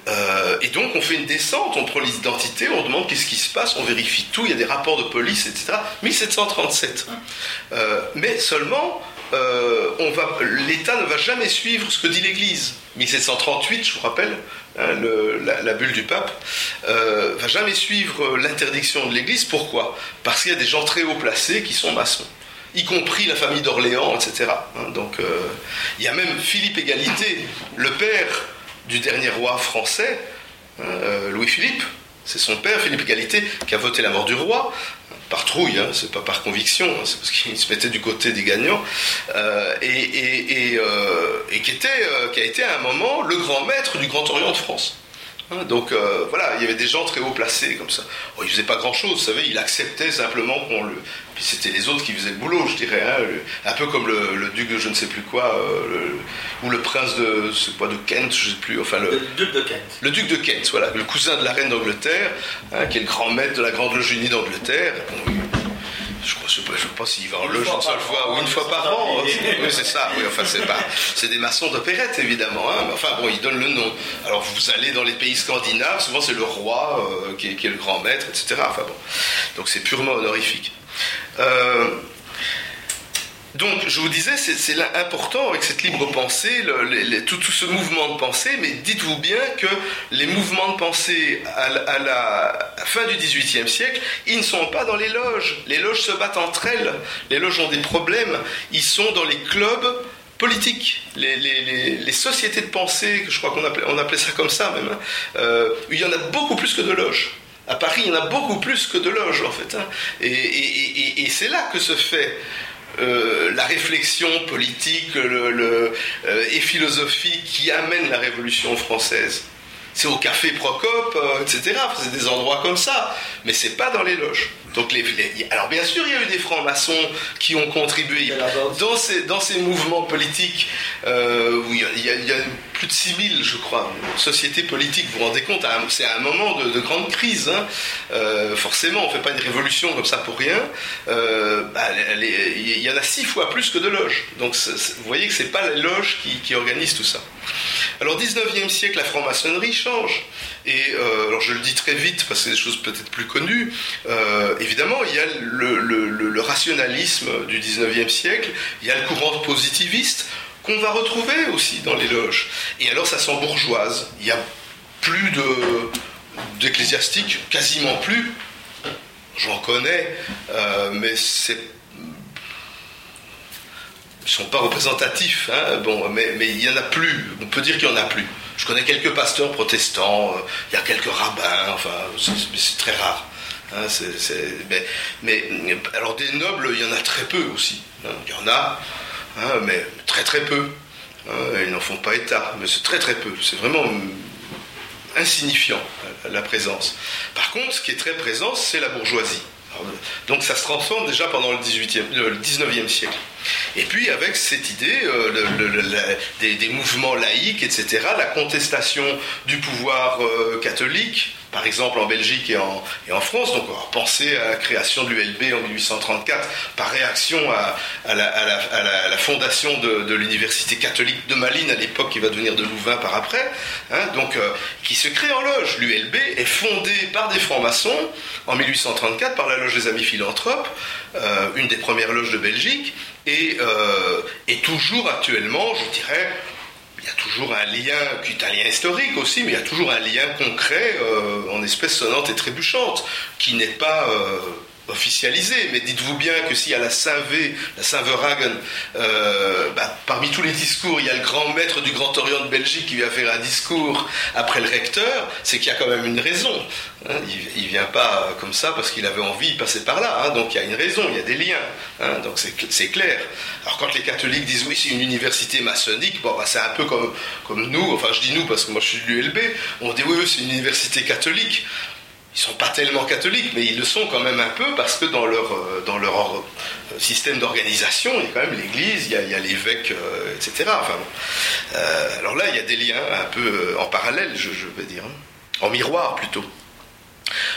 euh, et donc, on fait une descente, on prend les identités, on demande qu'est-ce qui se passe, on vérifie tout, il y a des rapports de police, etc. 1737. Euh, mais seulement, l'État ne va jamais suivre ce que dit l'Église. 1738, je vous rappelle, Hein, la, bulle du pape, euh, va jamais suivre l'interdiction de l'Église. Pourquoi? Parce qu'il y a des gens très haut placés qui sont maçons, y compris la famille d'Orléans, etc. Hein, donc euh, il y a même Philippe Égalité, le père du dernier roi français, euh, Louis-Philippe, c'est son père, Philippe Égalité, qui a voté la mort du roi par trouille, hein, c'est pas par conviction, hein, c'est parce qu'il se mettait du côté des gagnants, euh, et, euh, euh, qui a été à un moment le grand maître du Grand Orient de France. Hein, donc euh, voilà, il y avait des gens très haut placés comme ça. il faisait pas grand chose, vous savez, il acceptait simplement qu'on le. Puis c'était les autres qui faisaient le boulot, je dirais. Hein, un peu comme le, duc de je ne sais plus quoi, euh, ou le prince de. C'est quoi, de Kent, je sais plus. Enfin, le, duc de Kent. Le duc de Kent, voilà, le cousin de la reine d'Angleterre, hein, qui est le grand maître de la Grande Loge Unie d'Angleterre. Je ne sais pas, s'il va en loge une seule fois ou une fois par an. Oui, c'est ça. Oui, enfin, c'est pas. C'est des maçons d'opérette, évidemment. Hein, mais enfin, bon, ils donnent le nom. Alors, vous allez dans les pays scandinaves, souvent c'est le roi euh, qui, est, le grand maître, etc. Enfin bon. Donc, c'est purement honorifique. Euh, donc, je vous disais, c'est important avec cette libre pensée, tout, ce mouvement de pensée, mais dites-vous bien que les mouvements de pensée à, la fin du XVIIIe siècle, ils ne sont pas dans les loges. Les loges se battent entre elles. Les loges ont des problèmes. Ils sont dans les clubs politiques, les, sociétés de pensée, que je crois qu'on appelait, ça comme ça même. Euh, il y en a beaucoup plus que de loges. À Paris, il y en a beaucoup plus que de loges, en fait. Hein. et c'est là que se fait euh, la réflexion politique euh, et philosophique qui amène la Révolution française. C'est au café Procope, euh, etc. C'est des endroits comme ça, mais c'est pas dans les loges. Donc les, alors bien sûr, il y a eu des francs-maçons qui ont contribué dans ces, dans ces mouvements politiques euh, où il y, a, plus de 6000, je crois, sociétés politiques. Vous vous rendez compte, c'est un moment de, grande crise. Hein. Euh, forcément, on ne fait pas une révolution comme ça pour rien. Bah, il y en a six fois plus que de loges. Donc vous voyez que c'est pas les loges qui, qui organisent tout ça. Alors, 19e siècle, la franc-maçonnerie change. Et euh, alors je le dis très vite parce que c'est des choses peut-être plus connues. Euh, évidemment, il y a le, rationalisme du 19e siècle, il y a le courant positiviste qu'on va retrouver aussi dans les loges. Et alors ça sent bourgeoise. Il n'y a plus de quasiment plus. J'en connais, euh, mais c'est ils sont pas représentatifs, hein, bon, mais, il n'y en a plus, on peut dire qu'il n'y en a plus. Je connais quelques pasteurs protestants, euh, il y a quelques rabbins, enfin, c'est très rare. Hein, mais, alors des nobles, il y en a très peu aussi. Hein. il y en a, mais très très peu. ils n'en font pas état, mais c'est très très peu. C'est vraiment insignifiant la présence. Par contre, ce qui est très présent, c'est la bourgeoisie. Donc ça se transforme déjà pendant le, 18e, le 19e siècle. Et puis avec cette idée euh, des, mouvements laïques, etc., la contestation du pouvoir euh, catholique, par exemple en Belgique et en, et France, donc on va penser à la création de l'ULB en 1834 par réaction à, la, fondation de, l'université catholique de Malines à l'époque qui va devenir de Louvain par après, hein, donc euh, qui se crée en loge. L'ULB est fondée par des francs-maçons en 1834 par la loge des Amis Philanthropes, une des premières loges de Belgique, euh, et, toujours actuellement, je dirais, il y a toujours un lien, qui est un lien historique aussi, mais il y a toujours un lien concret euh, en espèce sonnante et trébuchante, qui n'est pas euh, officialisé. Mais dites-vous bien que s'il y a la Saint-V, la Saint-Veragen, bah, parmi tous les discours, il y a le grand maître du Grand Orient de Belgique qui vient faire un discours après le recteur, c'est qu'il y a quand même une raison. Hein, il ne vient pas comme ça parce qu'il avait envie de passer par là. Hein, donc il y a une raison, il y a des liens. Hein, donc c'est clair. Alors quand les catholiques disent oui, c'est une université maçonnique, bon, bah, c'est un peu comme, comme nous, enfin je dis nous parce que moi je suis de l'ULB, on dit oui, c'est une université catholique. Ils sont pas tellement catholiques, mais ils le sont quand même un peu parce que dans leur, euh, dans leur euh, système d'organisation, il y a quand même l'Église, il y a, l'évêque, euh, etc. Enfin, alors là, il y a des liens un peu en parallèle, je, veux dire, hein. en miroir plutôt.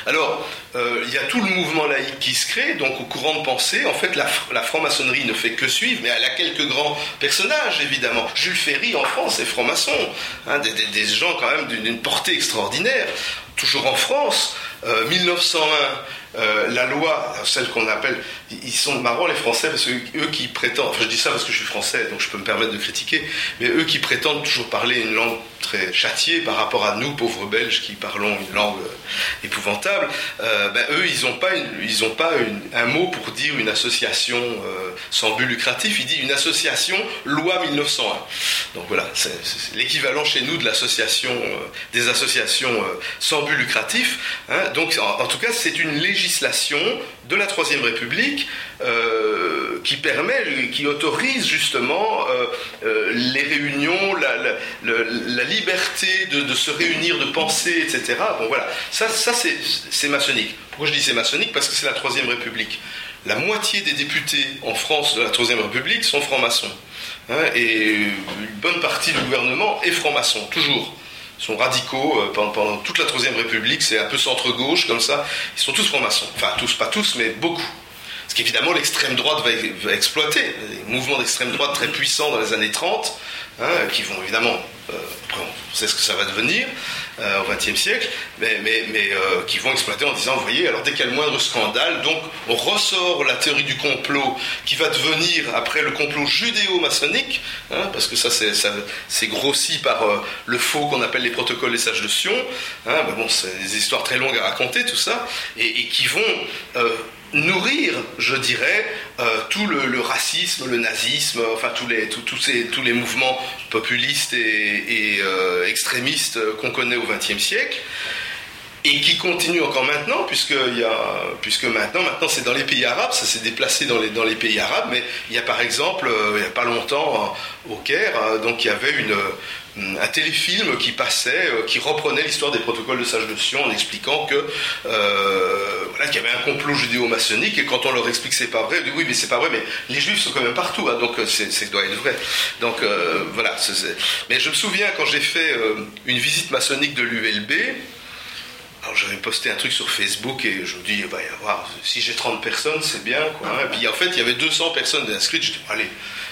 Alors, il y a tout le mouvement laïque qui se crée, donc au courant de pensée, en fait, la, franc-maçonnerie ne fait que suivre, mais elle a quelques grands personnages, évidemment. Jules Ferry, en France, est franc-maçon, hein, des, gens quand même d'une portée extraordinaire. Toujours en France, 1901, euh, euh, la loi, celle qu'on appelle, ils sont marrants les Français parce que eux qui prétendent, enfin je dis ça parce que je suis français donc je peux me permettre de critiquer, mais eux qui prétendent toujours parler une langue très châtiée par rapport à nous pauvres Belges qui parlons une langue euh, épouvantable, ben, eux ils n'ont pas, ils pas un mot pour dire une association sans but lucratif, ils disent une association loi 1901. Donc voilà, c'est l'équivalent chez nous de l'association, des associations sans but lucratif. Hein. donc en, tout cas c'est une législation de la Troisième République euh, qui permet, qui autorise justement euh, euh, les réunions, la, liberté de, se réunir, de penser, etc. Bon voilà, ça, ça c'est maçonnique. Pourquoi je dis c'est maçonnique? Parce que c'est la Troisième République. La moitié des députés en France de la Troisième République sont francs-maçons. Hein, et une bonne partie du gouvernement est franc-maçon, toujours sont radicaux euh, pendant, toute la Troisième République, c'est un peu centre-gauche comme ça. Ils sont tous francs-maçons. Enfin, tous, pas tous, mais beaucoup. Ce qu'évidemment l'extrême droite va, exploiter. Des mouvements d'extrême droite très puissants dans les années 30, hein, qui vont évidemment, euh, on sait ce que ça va devenir euh, au XXe siècle, mais, euh, qui vont exploiter en disant, vous voyez, alors dès qu'il y a le moindre scandale, donc on ressort la théorie du complot qui va devenir après le complot judéo-maçonnique, hein, parce que ça c'est grossi par le faux qu'on appelle les protocoles des sages de Sion, hein, bon, c'est des histoires très longues à raconter tout ça, et qui vont nourrir, je dirais, euh, tout le, racisme, le nazisme, enfin tous les, ces, tous les mouvements populistes et, euh, extrémistes qu'on connaît au XXe siècle et qui continuent encore maintenant, puisque, y a, puisque maintenant, maintenant c'est dans les pays arabes, ça s'est déplacé dans les, dans les pays arabes, mais il y a par exemple, euh, il n'y a pas longtemps, au Caire, donc il y avait une, un téléfilm euh, qui reprenait l'histoire des protocoles de Sage de Sion en expliquant euh, qu'il y avait un complot judéo-maçonnique et quand on leur explique que c'est pas vrai, on dit oui mais c'est pas vrai, mais les juifs sont quand même partout, hein, donc euh, c'est doit être vrai. Donc voilà. Mais je me souviens quand j'ai fait une visite maçonnique de l'ULB, alors j'avais posté un truc sur Facebook et je me dis, bah, si j'ai 30 personnes, c'est bien. Hein. Et puis en fait, il y avait 200 personnes inscrites. Je dis, allez,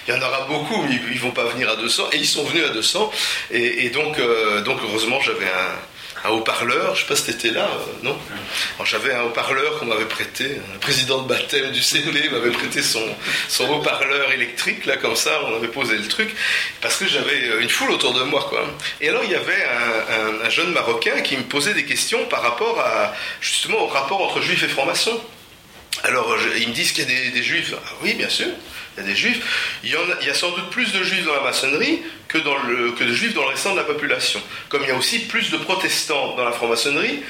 il y en aura beaucoup, mais ils vont pas venir à 200. Et ils sont venus à 200. Et, donc, euh, donc, heureusement, j'avais un, haut-parleur. Je sais pas si étais là, euh, non? J'avais un haut-parleur qu'on m'avait prêté. Le président de baptême du CNB m'avait prêté son, son haut-parleur électrique, là, comme ça. On avait posé le truc. Parce que j'avais euh, une foule autour de moi, quoi. Et alors, il y avait un, jeune Marocain qui me posait des questions par rapport à, justement, au rapport entre juifs et francs-maçons. Alors, ils me disent qu'il y a des, des juifs. Ah, oui, bien sûr il y a des juifs. Il y, a, sans doute plus de juifs dans la maçonnerie que, que de juifs dans le restant de la population. Comme il y a aussi plus de protestants dans la franc-maçonnerie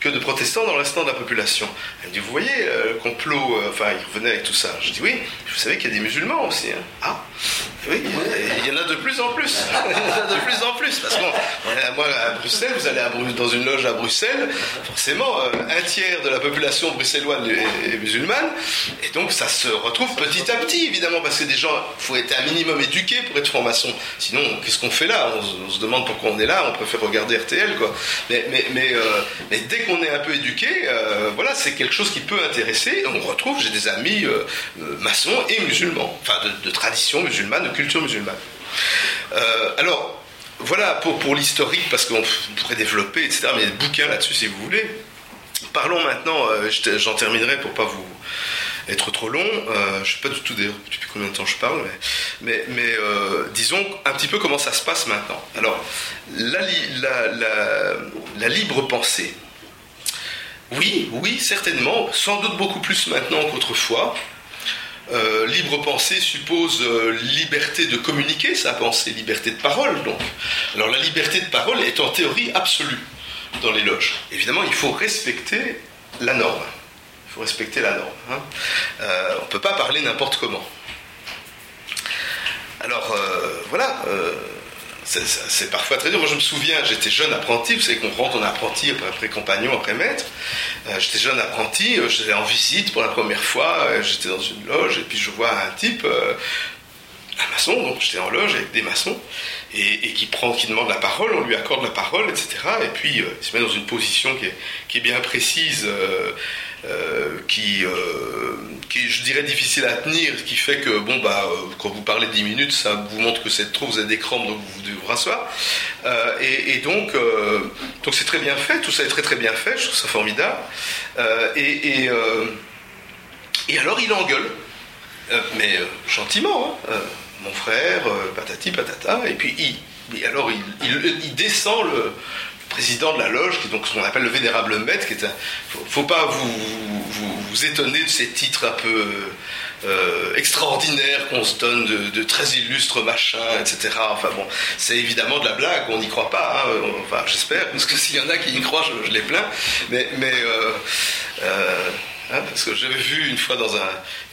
que de protestants dans le restant de la population. Elle me dit, vous voyez, euh, le complot, euh, enfin, il revenait avec tout ça. Je dis, oui, vous savez qu'il y a des musulmans aussi. Hein. Ah, oui, il y en a de plus en plus. il y en a de plus en plus. Parce que moi, à Bruxelles, vous allez dans une loge à Bruxelles, forcément, euh, un tiers de la population bruxelloise est, musulmane. Et donc, ça se retrouve petit à petit, évidemment, parce que des gens, il faut être un minimum éduqué pour être franc-maçon. Sinon, qu'est-ce qu'on fait là? On, se demande pourquoi on est là, on préfère regarder RTL, quoi. Mais, mais, mais, mais dès on est un peu éduqué, euh, voilà, c'est quelque chose qui peut intéresser. On retrouve, j'ai des amis euh, euh, maçons et musulmans, enfin de, tradition musulmane, de culture musulmane. alors, voilà pour, pour l'historique, parce qu'on pourrait développer, etc. Mais il y a des bouquins là-dessus si vous voulez. Parlons maintenant, j'en terminerai pour pas vous être trop long. je ne sais pas du tout d'ailleurs depuis combien de temps je parle, mais, mais, disons un petit peu comment ça se passe maintenant. Alors, la, la, la libre pensée, oui, oui, certainement, sans doute beaucoup plus maintenant qu'autrefois. Euh, libre pensée suppose euh, liberté de communiquer sa pensée, liberté de parole donc. Alors la liberté de parole est en théorie absolue dans les loges. Évidemment, il faut respecter la norme. Il faut respecter la norme. Hein. Euh, on ne peut pas parler n'importe comment. Alors voilà, c'est parfois très dur. Moi, je me souviens, j'étais jeune apprenti, vous savez qu'on rentre en apprenti après, compagnon, après maître. Euh, j'étais jeune apprenti, euh, j'étais en visite pour la première fois, euh, j'étais dans une loge, et puis je vois un type, un maçon, donc j'étais en loge avec des maçons, et, qui, prend, qui demande la parole, on lui accorde la parole, etc. Et puis il se met dans une position qui est, qui est bien précise. Euh, qui, euh, qui, je dirais, difficile à tenir, ce qui fait que, bon, bah, euh, quand vous parlez 10 minutes, ça vous montre que c'est trop, vous avez des crampes, donc vous devez vous rasseoir. Et, donc, donc c'est très bien fait, tout ça est très très bien fait, je trouve ça formidable. et, et, alors il engueule, mais gentiment, hein, mon frère, patati patata, et puis il, alors il descend le, président de la loge, qui est donc ce qu'on appelle le vénérable maître, qui est un, faut, pas vous, vous, étonner de ces titres un peu euh, extraordinaires qu'on se donne de, très illustres machins, etc. Enfin bon, c'est évidemment de la blague, on n'y croit pas, hein. enfin j'espère, parce que s'il y en a qui y croient, je, les plains, mais, mais euh, euh, Hein, parce que j'avais vu une fois dans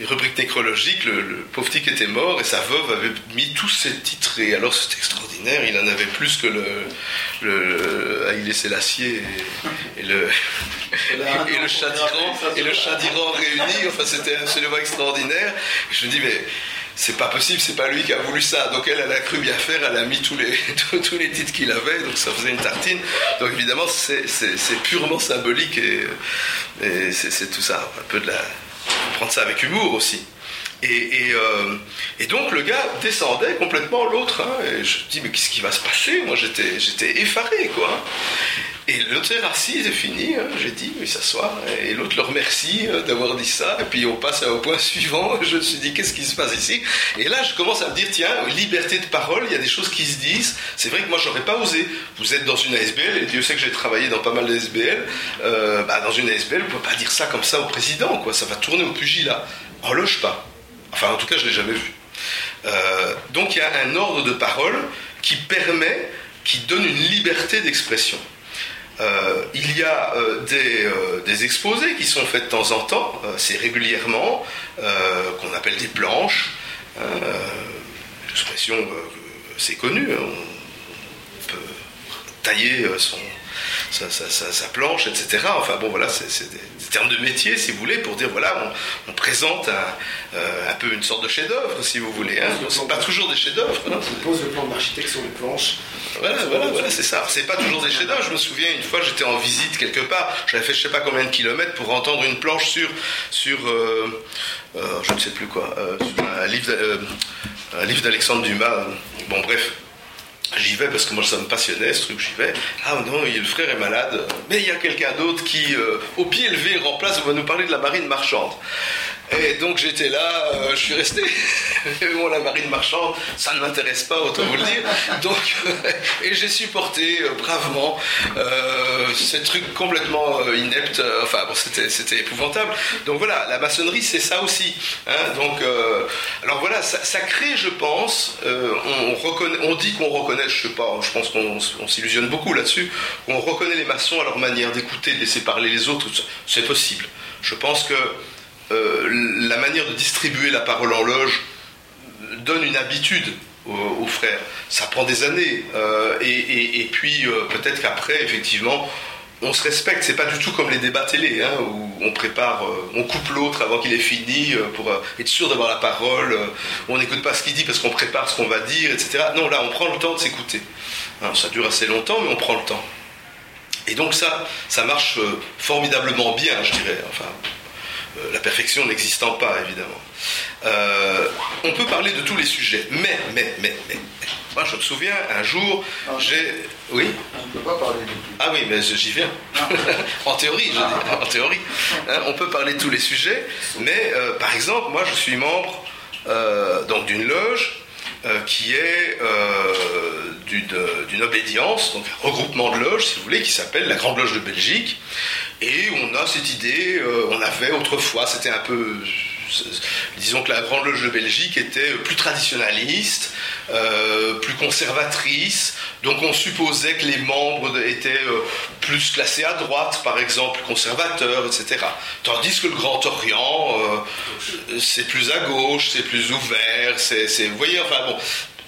une rubrique nécrologique, le, pauvre type était mort et sa veuve avait mis tous ses titres. Et alors c'était extraordinaire, il en avait plus que le. le, il laissait l'acier et, le. et, le chat d'Iran, et le chat d'Iran réuni. Enfin, c'était absolument extraordinaire. je me dis, mais c'est pas possible, c'est pas lui qui a voulu ça. Donc elle, elle a cru bien faire, elle a mis tous les, tous les titres qu'il avait, donc ça faisait une tartine. Donc évidemment, c'est purement symbolique et, c'est tout ça. Un peu de la. prendre ça avec humour aussi. Et, euh, et, donc le gars descendait complètement l'autre. Hein, je me dis, mais qu'est-ce qui va se passer? Moi j'étais effaré, quoi. Et l'autre est assis, c'est fini, hein, j'ai dit, il s'assoit. Et l'autre le remercie euh, d'avoir dit ça. Et puis on passe au point suivant. Je me suis dit, qu'est-ce qui se passe ici? Et là, je commence à me dire, tiens, liberté de parole, il y a des choses qui se disent. C'est vrai que moi, j'aurais pas osé. Vous êtes dans une ASBL, et Dieu sait que j'ai travaillé dans pas mal d'ASBL. Euh, bah, dans une ASBL, on peut pas dire ça comme ça au président, quoi. Ça va tourner au pugilat. En loge pas. Enfin, en tout cas, je l'ai jamais vu. Euh, donc il y a un ordre de parole qui permet, qui donne une liberté d'expression. Euh, il y a euh, des, exposés qui sont faits de temps en temps, c'est régulièrement, qu'on appelle des planches. L'expression, c'est connu, hein. on peut tailler son, sa, planche, etc. Enfin bon, voilà, c'est des, termes de métier, si vous voulez, pour dire, voilà, on, présente un, peu une sorte de chef-d'œuvre, si vous voulez. Hein. Ce pas toujours des chefs-d'œuvre. Hein. On pose le plan d'architecte sur les planches. Voilà, voilà, voilà, c'est ça. C'est pas toujours des chefs-d'œuvre. Je me souviens une fois, j'étais en visite quelque part. J'avais fait je sais pas combien de kilomètres pour entendre une planche sur, sur euh, euh, je ne sais plus quoi, euh, livre, un livre d'Alexandre Dumas. Bon, bref. J'y vais parce que moi ça me passionnait ce truc, j'y vais. Ah non, le frère est malade, mais il y a quelqu'un d'autre qui, au pied levé, remplace, on va nous parler de la marine marchande. Et donc j'étais là, euh, je suis resté. bon, la marine marchande, ça ne m'intéresse pas, autant vous le dire. Donc, et j'ai supporté euh, bravement euh, ces trucs complètement ineptes. Enfin, bon, c'était épouvantable. Donc voilà, la maçonnerie, c'est ça aussi. Hein. donc, alors voilà, ça, crée, je pense, on, on dit qu'on reconnaît, je sais pas, je pense qu'on s'illusionne beaucoup là-dessus, on reconnaît les maçons à leur manière d'écouter, de laisser parler les autres. C'est possible. Je pense que euh, la manière de distribuer la parole en loge donne une habitude aux, frères. Ça prend des années. Euh, et, puis euh, peut-être qu'après, effectivement, on se respecte. C'est pas du tout comme les débats télé, hein, où on prépare, on coupe l'autre avant qu'il ait fini pour être sûr d'avoir la parole. on n'écoute pas ce qu'il dit parce qu'on prépare ce qu'on va dire, etc. Non, là, on prend le temps de s'écouter. Ça dure assez longtemps, mais on prend le temps. Et donc ça, ça marche formidablement bien, je dirais. Enfin, euh, la perfection n'existant pas, évidemment. Euh, on peut parler de tous les sujets, mais, mais, mais, mais. Moi, je me souviens, un jour, j'ai. Oui On ne peut pas parler de tout. Ah oui, mais j'y viens. en théorie, je dis. En théorie. Hein, on peut parler de tous les sujets, mais euh, par exemple, moi, je suis membre donc d'une loge qui est d'une obédience, donc un regroupement de loges, si vous voulez, qui s'appelle la Grande Loge de Belgique. Et on a cette idée, euh, on avait autrefois, c'était un peu disons que la Grande Loge de Belgique était plus traditionnaliste, euh, plus conservatrice, donc on supposait que les membres étaient euh, plus classés à droite, par exemple, conservateurs, etc. Tandis que le Grand Orient, c'est plus à gauche, c'est plus ouvert, c'est, vous voyez, enfin bon,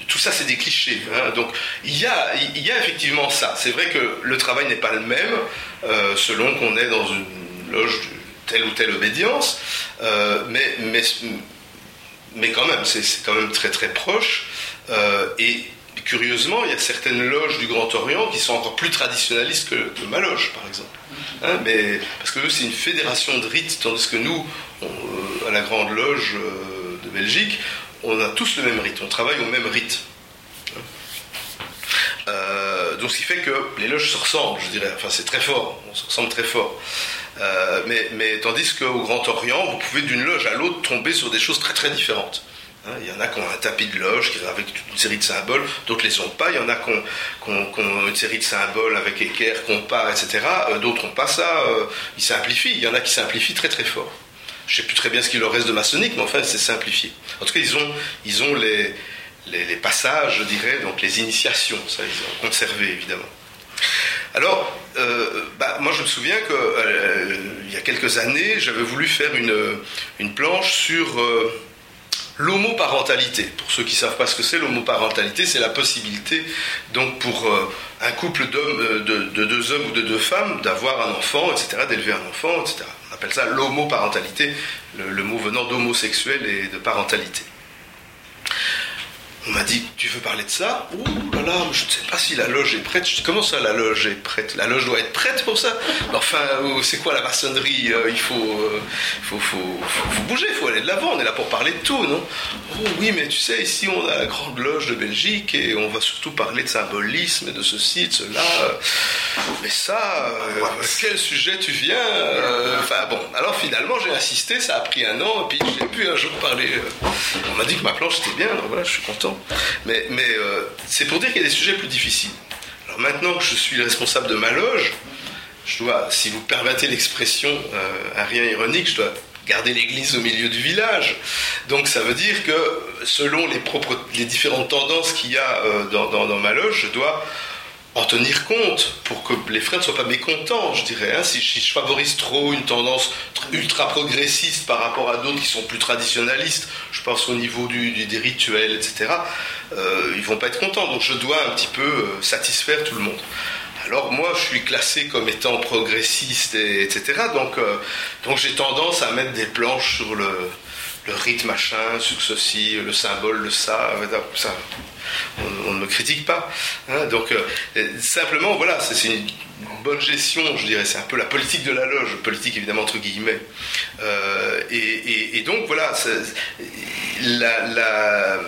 tout ça, c'est des clichés. Hein. Donc, il y, a, il y a effectivement ça. C'est vrai que le travail n'est pas le même euh, selon qu'on est dans une loge telle ou telle obédience, euh, mais, mais, mais quand même, c'est quand même très très proche. Euh, et curieusement, il y a certaines loges du Grand Orient qui sont encore plus traditionnalistes que, ma loge, par exemple. Hein, mais, parce que eux, c'est une fédération de rites, tandis que nous, à la Grande Loge de Belgique, on a tous le même rite, on travaille au même rite. Euh, donc ce qui fait que les loges se ressemblent, je dirais. Enfin, c'est très fort, on se ressemble très fort. Euh, mais, mais, tandis qu'au Grand Orient, vous pouvez d'une loge à l'autre tomber sur des choses très très différentes. Hein, il y en a qui ont un tapis de loge avec une série de symboles, d'autres les ont pas. Il y en a qui ont, une série de symboles avec équerre, compas, etc. Euh, d'autres n'ont pas ça. ils simplifient. Il y en a qui simplifient très très fort. Je ne sais plus très bien ce qu'il leur reste de maçonnique, mais enfin, c'est simplifié. En tout cas, ils ont, ils ont les, les, passages, je dirais, donc les initiations, ça, ils ont conservé, évidemment. Alors, euh, bah, moi je me souviens qu'il euh, y a quelques années, j'avais voulu faire une, une planche sur euh, l'homoparentalité. Pour ceux qui ne savent pas ce que c'est, l'homoparentalité, c'est la possibilité, donc pour un couple de, de, deux hommes ou de deux femmes, d'avoir un enfant, etc., d'élever un enfant, etc. On appelle ça l'homoparentalité, le, mot venant d'homosexuel et de parentalité. On m'a dit, tu veux parler de ça? Ouh là là, je ne sais pas si la loge est prête. Je dis, comment ça la loge est prête? La loge doit être prête pour ça? Enfin, euh, c'est quoi la maçonnerie euh, Il faut, euh, faut, faut, faut, bouger, il faut aller de l'avant, on est là pour parler de tout, non? Oh oui, mais tu sais, ici on a la grande loge de Belgique et on va surtout parler de symbolisme, de ceci, de cela. Mais ça, quel sujet tu viens Enfin bon, alors finalement j'ai insisté, ça a pris un an, et puis j'ai pu un jour parler. On m'a dit que ma planche était bien, donc voilà, je suis content. Mais, euh, c'est pour dire qu'il y a des sujets plus difficiles. Alors maintenant que je suis le responsable de ma loge, je dois, si vous permettez l'expression euh, un rien ironique, je dois garder l'église au milieu du village. Donc ça veut dire que selon les, différentes tendances qu'il y a euh, dans, ma loge, je dois en tenir compte pour que les frères ne soient pas mécontents, je dirais. Hein. Si, je favorise trop une tendance ultra progressiste par rapport à d'autres qui sont plus traditionnalistes, je pense au niveau du, des rituels, etc., euh, ils vont pas être contents. Donc je dois un petit peu euh, satisfaire tout le monde. Alors moi, je suis classé comme étant progressiste, etc. Donc, euh, donc j'ai tendance à mettre des planches sur le, le rite machin, sur ceci, le symbole, le ça, ça on, ne me critique pas. Hein. donc euh, simplement, voilà, c'est une bonne gestion, je dirais, c'est un peu la politique de la loge, politique évidemment entre guillemets. Euh, et, donc voilà, la,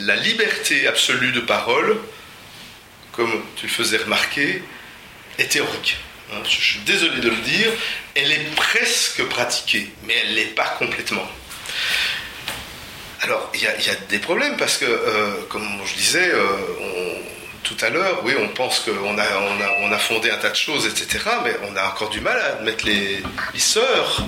la liberté absolue de parole, comme tu le faisais remarquer, est théorique. Hein. je suis désolé de le dire, elle est presque pratiquée, mais elle ne l'est pas complètement. Alors, il y, a des problèmes parce que, euh, comme je disais euh, tout à l'heure, oui, on pense qu'on a, on a, fondé un tas de choses, etc., mais on a encore du mal à mettre les, sœurs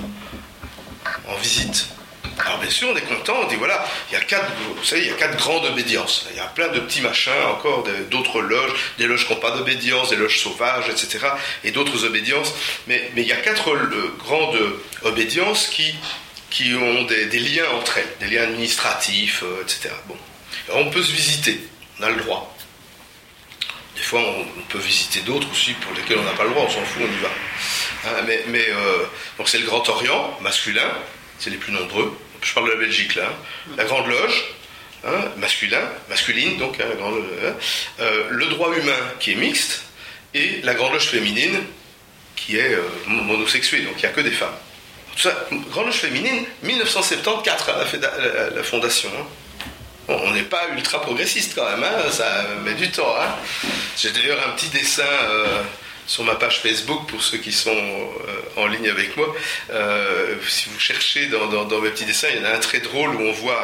en visite. Alors bien sûr, on est content, on dit voilà, il y a quatre, vous savez, il y a quatre grandes obédiences. Il y a plein de petits machins encore, d'autres loges, des loges qui n'ont pas d'obédience, des loges sauvages, etc. Et d'autres obédiences. Mais, mais il y a quatre euh, grandes obédiences qui qui ont des, liens entre elles, des liens administratifs, euh, etc. Bon. on peut se visiter, on a le droit. Des fois, on, peut visiter d'autres aussi pour lesquels on n'a pas le droit, on s'en fout, on y va. Hein, mais, mais euh, donc c'est le Grand Orient, masculin, c'est les plus nombreux. Je parle de la Belgique là. Hein. La Grande Loge, hein, masculin, masculine, donc euh, le droit humain qui est mixte, et la Grande Loge féminine qui est monosexuée, donc il n'y a que des femmes. Grande Loge féminine, 1974, la, la fondation. Hein. on n'est pas ultra progressiste quand même, hein, ça met du temps. Hein. J'ai d'ailleurs un petit dessin euh, sur ma page Facebook pour ceux qui sont euh, en ligne avec moi. Euh, si vous cherchez dans, mes petits dessins, il y en a un très drôle où on voit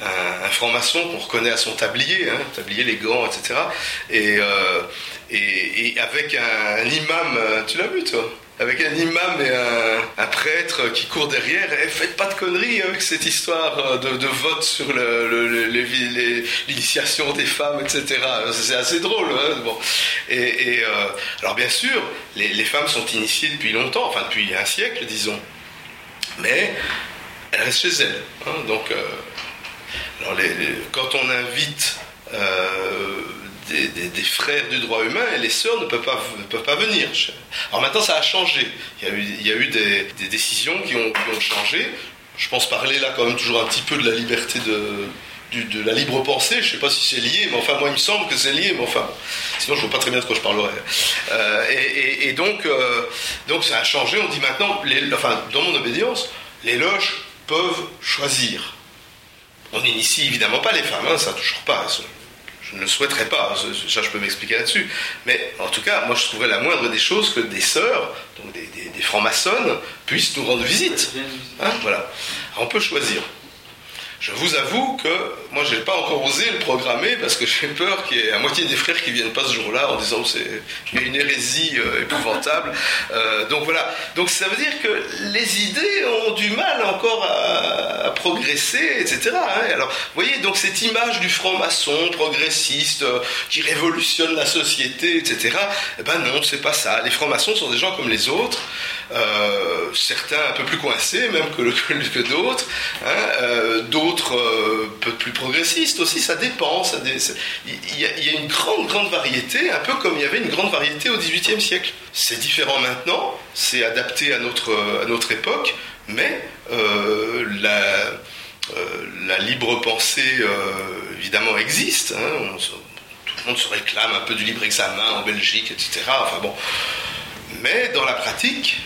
un, franc-maçon qu'on reconnaît à son tablier, tablier, les gants, etc. Et, et, avec un imam, tu l'as vu toi? Avec un imam et un, prêtre qui courent derrière. Et faites pas de conneries avec cette histoire euh, de, vote sur l'initiation des femmes, etc. C'est assez drôle. Hein, bon. Et, euh, alors bien sûr, les, femmes sont initiées depuis longtemps, enfin depuis un siècle, disons. Mais elles restent chez elles. Hein. donc euh, quand on invite des, frères du droit humain et les sœurs ne peuvent pas, peuvent pas venir. Alors maintenant, ça a changé. Il y a eu, il y a eu des, décisions qui ont, changé. Je pense parler là quand même toujours un petit peu de la liberté de, de la libre pensée. Je ne sais pas si c'est lié, mais enfin, moi, il me semble que c'est lié, enfin, sinon, je ne vois pas très bien de quoi je parlerai. Euh, et, donc, euh, donc, ça a changé. On dit maintenant, enfin, dans mon obédience, les loges peuvent choisir. On n'initie évidemment pas les femmes, hein, ça toujours pas je ne le souhaiterais pas, ça je peux m'expliquer là-dessus. Mais en tout cas, moi je trouverais la moindre des choses que des sœurs, donc des, francs-maçonnes, puissent nous rendre visite. Hein, voilà. on peut choisir. Je vous avoue que moi, je n'ai pas encore osé le programmer parce que j'ai peur qu'il y ait la moitié des frères qui viennent pas ce jour-là en disant c'est une hérésie euh, épouvantable. Euh, donc voilà. Donc ça veut dire que les idées ont du mal encore à, progresser, etc. Hein. Alors, vous voyez, donc cette image du franc-maçon progressiste euh, qui révolutionne la société, etc. Eh ben non, c'est pas ça. Les francs-maçons sont des gens comme les autres. Euh, certains un peu plus coincés même que, d'autres, hein, euh, d'autres euh, peu plus progressistes aussi, ça dépend. il, y a, une grande, grande variété, un peu comme il y avait une grande variété au XVIIIe siècle. C'est différent maintenant, c'est adapté à notre, à notre époque, mais la, la, libre pensée, évidemment, existe. Hein. tout le monde se réclame un peu du libre examen en Belgique, etc. Enfin bon. Mais dans la pratique,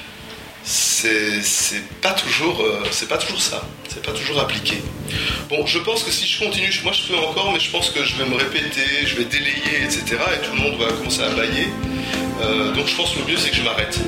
c'est pas toujours euh, pas toujours ça. C'est pas toujours appliqué. Bon je pense que si je continue moi je peux encore mais je pense que je vais me répéter je vais délayer etc et tout le monde va commencer à bailler. Euh, donc je pense que le mieux c'est que je m'arrête